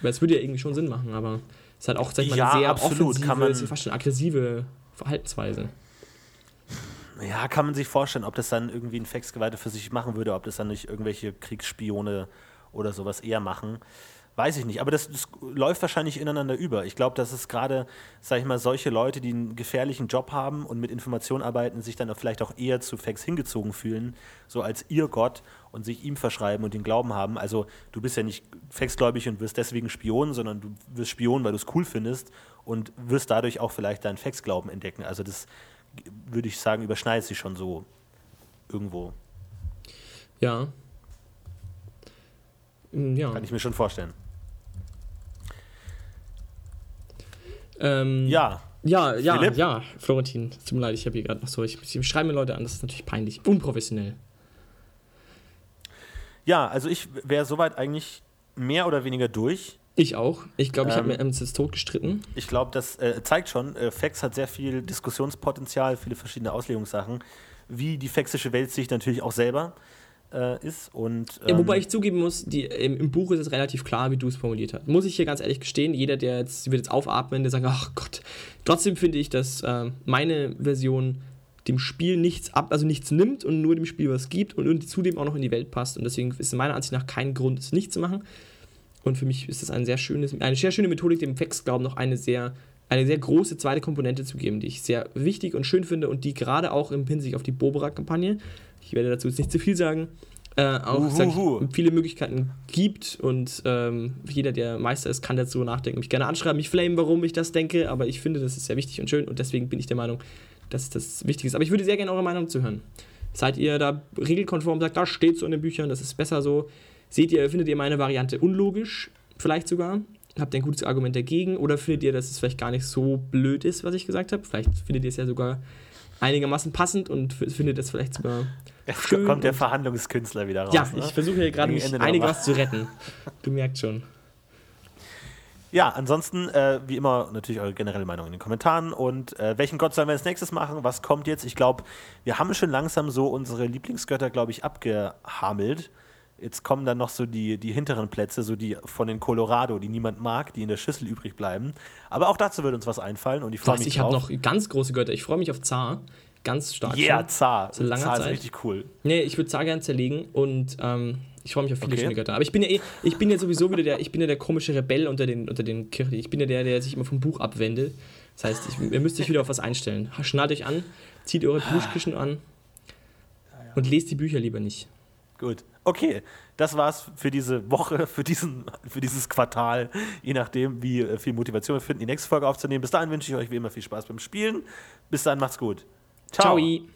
Weil es würde ja irgendwie schon Sinn machen, aber es hat auch, sag ich mal, ja, eine sehr absolut. offensive, kann man, fast schon aggressive Verhaltensweise. Ja, kann man sich vorstellen, ob das dann irgendwie ein Fexgeweihte für sich machen würde, ob das dann nicht irgendwelche Kriegsspione oder sowas eher machen. Weiß ich nicht, aber das, das läuft wahrscheinlich ineinander über. Ich glaube, dass es gerade, sag ich mal, solche Leute, die einen gefährlichen Job haben und mit Informationen arbeiten, sich dann vielleicht auch eher zu Fax hingezogen fühlen, so als ihr Gott und sich ihm verschreiben und den Glauben haben. Also du bist ja nicht Faxgläubig und wirst deswegen Spion, sondern du wirst Spion, weil du es cool findest und wirst dadurch auch vielleicht deinen Faxglauben entdecken. Also das würde ich sagen, überschneidet sich schon so irgendwo. Ja, ja. Kann ich mir schon vorstellen. Ähm, ja. Ja, ja, Philipp? ja, Florentin. Tut mir leid, ich habe hier gerade noch so. Ich, ich schreibe mir Leute an, das ist natürlich peinlich. Unprofessionell. Ja, also ich wäre soweit eigentlich mehr oder weniger durch. Ich auch. Ich glaube, ich ähm, habe mir jetzt tot gestritten. Ich glaube, das äh, zeigt schon, äh, Fax hat sehr viel Diskussionspotenzial, viele verschiedene Auslegungssachen, wie die faxische Welt sich natürlich auch selber äh, ist. Und, ähm ja, wobei ich zugeben muss, die, im, im, Buch ist es relativ klar, wie du es formuliert hast. Muss ich hier ganz ehrlich gestehen, jeder, der jetzt wird jetzt aufatmen, der sagt, ach Gott. Trotzdem finde ich, dass äh, meine Version dem Spiel nichts ab, also nichts nimmt und nur dem Spiel was gibt und, zudem auch noch in die Welt passt. Und deswegen ist meiner Ansicht nach kein Grund, es nicht zu machen. Und für mich ist das ein sehr schönes, eine sehr schöne Methodik, dem Fex glauben noch eine sehr, eine sehr große zweite Komponente zu geben, die ich sehr wichtig und schön finde und die gerade auch im Hinsicht auf die Bobera-Kampagne ich werde dazu jetzt nicht zu viel sagen, äh, auch ich, viele Möglichkeiten gibt und ähm, jeder, der Meister ist, kann dazu nachdenken, mich gerne anschreiben, mich flamen, warum ich das denke, aber ich finde, das ist sehr wichtig und schön und deswegen bin ich der Meinung, dass das wichtig ist. Aber ich würde sehr gerne eure Meinung zu hören. Seid ihr da regelkonform, sagt, da steht so in den Büchern, das ist besser so. Seht ihr, findet ihr meine Variante unlogisch, vielleicht sogar? Habt ihr ein gutes Argument dagegen? Oder findet ihr, dass es vielleicht gar nicht so blöd ist, was ich gesagt habe? Vielleicht findet ihr es ja sogar einigermaßen passend und findet es vielleicht sogar schön. kommt der Verhandlungskünstler wieder raus. ja, ne? ich versuche hier gerade mich Ende der einig Woche. was zu retten. Du merkst schon. Ja, ansonsten, äh, wie immer, natürlich eure generelle Meinung in den Kommentaren. Und äh, welchen Gott sollen wir als nächstes machen? Was kommt jetzt? Ich glaube, wir haben schon langsam so unsere Lieblingsgötter, glaube ich, abgehamelt. Jetzt kommen dann noch so die, die hinteren Plätze, so die von den Colorado, die niemand mag, die in der Schüssel übrig bleiben. Aber auch dazu wird uns was einfallen und ich freue Was, mich ich habe noch ganz große Götter. Ich freue mich auf Zar. Ganz stark. Yeah, schon. Zar. So langer Zar ist Zeit. richtig cool. Nee, ich würde Zar gern zerlegen und ähm, ich freue mich auf viele Okay. schöne Götter. Aber ich bin ja eh, ich bin ja sowieso wieder der, ich bin ja der komische Rebell unter den, unter den Kirchen. Ich bin ja der, der sich immer vom Buch abwendet. Das heißt, ich, ihr müsst euch wieder auf was einstellen. Schnallt euch an, zieht eure Duschkischen an und lest die Bücher lieber nicht. Gut. Okay, das war's für diese Woche, für, diesen, für dieses Quartal. Je nachdem, wie äh, viel Motivation wir finden, die nächste Folge aufzunehmen. Bis dahin wünsche ich euch wie immer viel Spaß beim Spielen. Bis dann, macht's gut. 超一。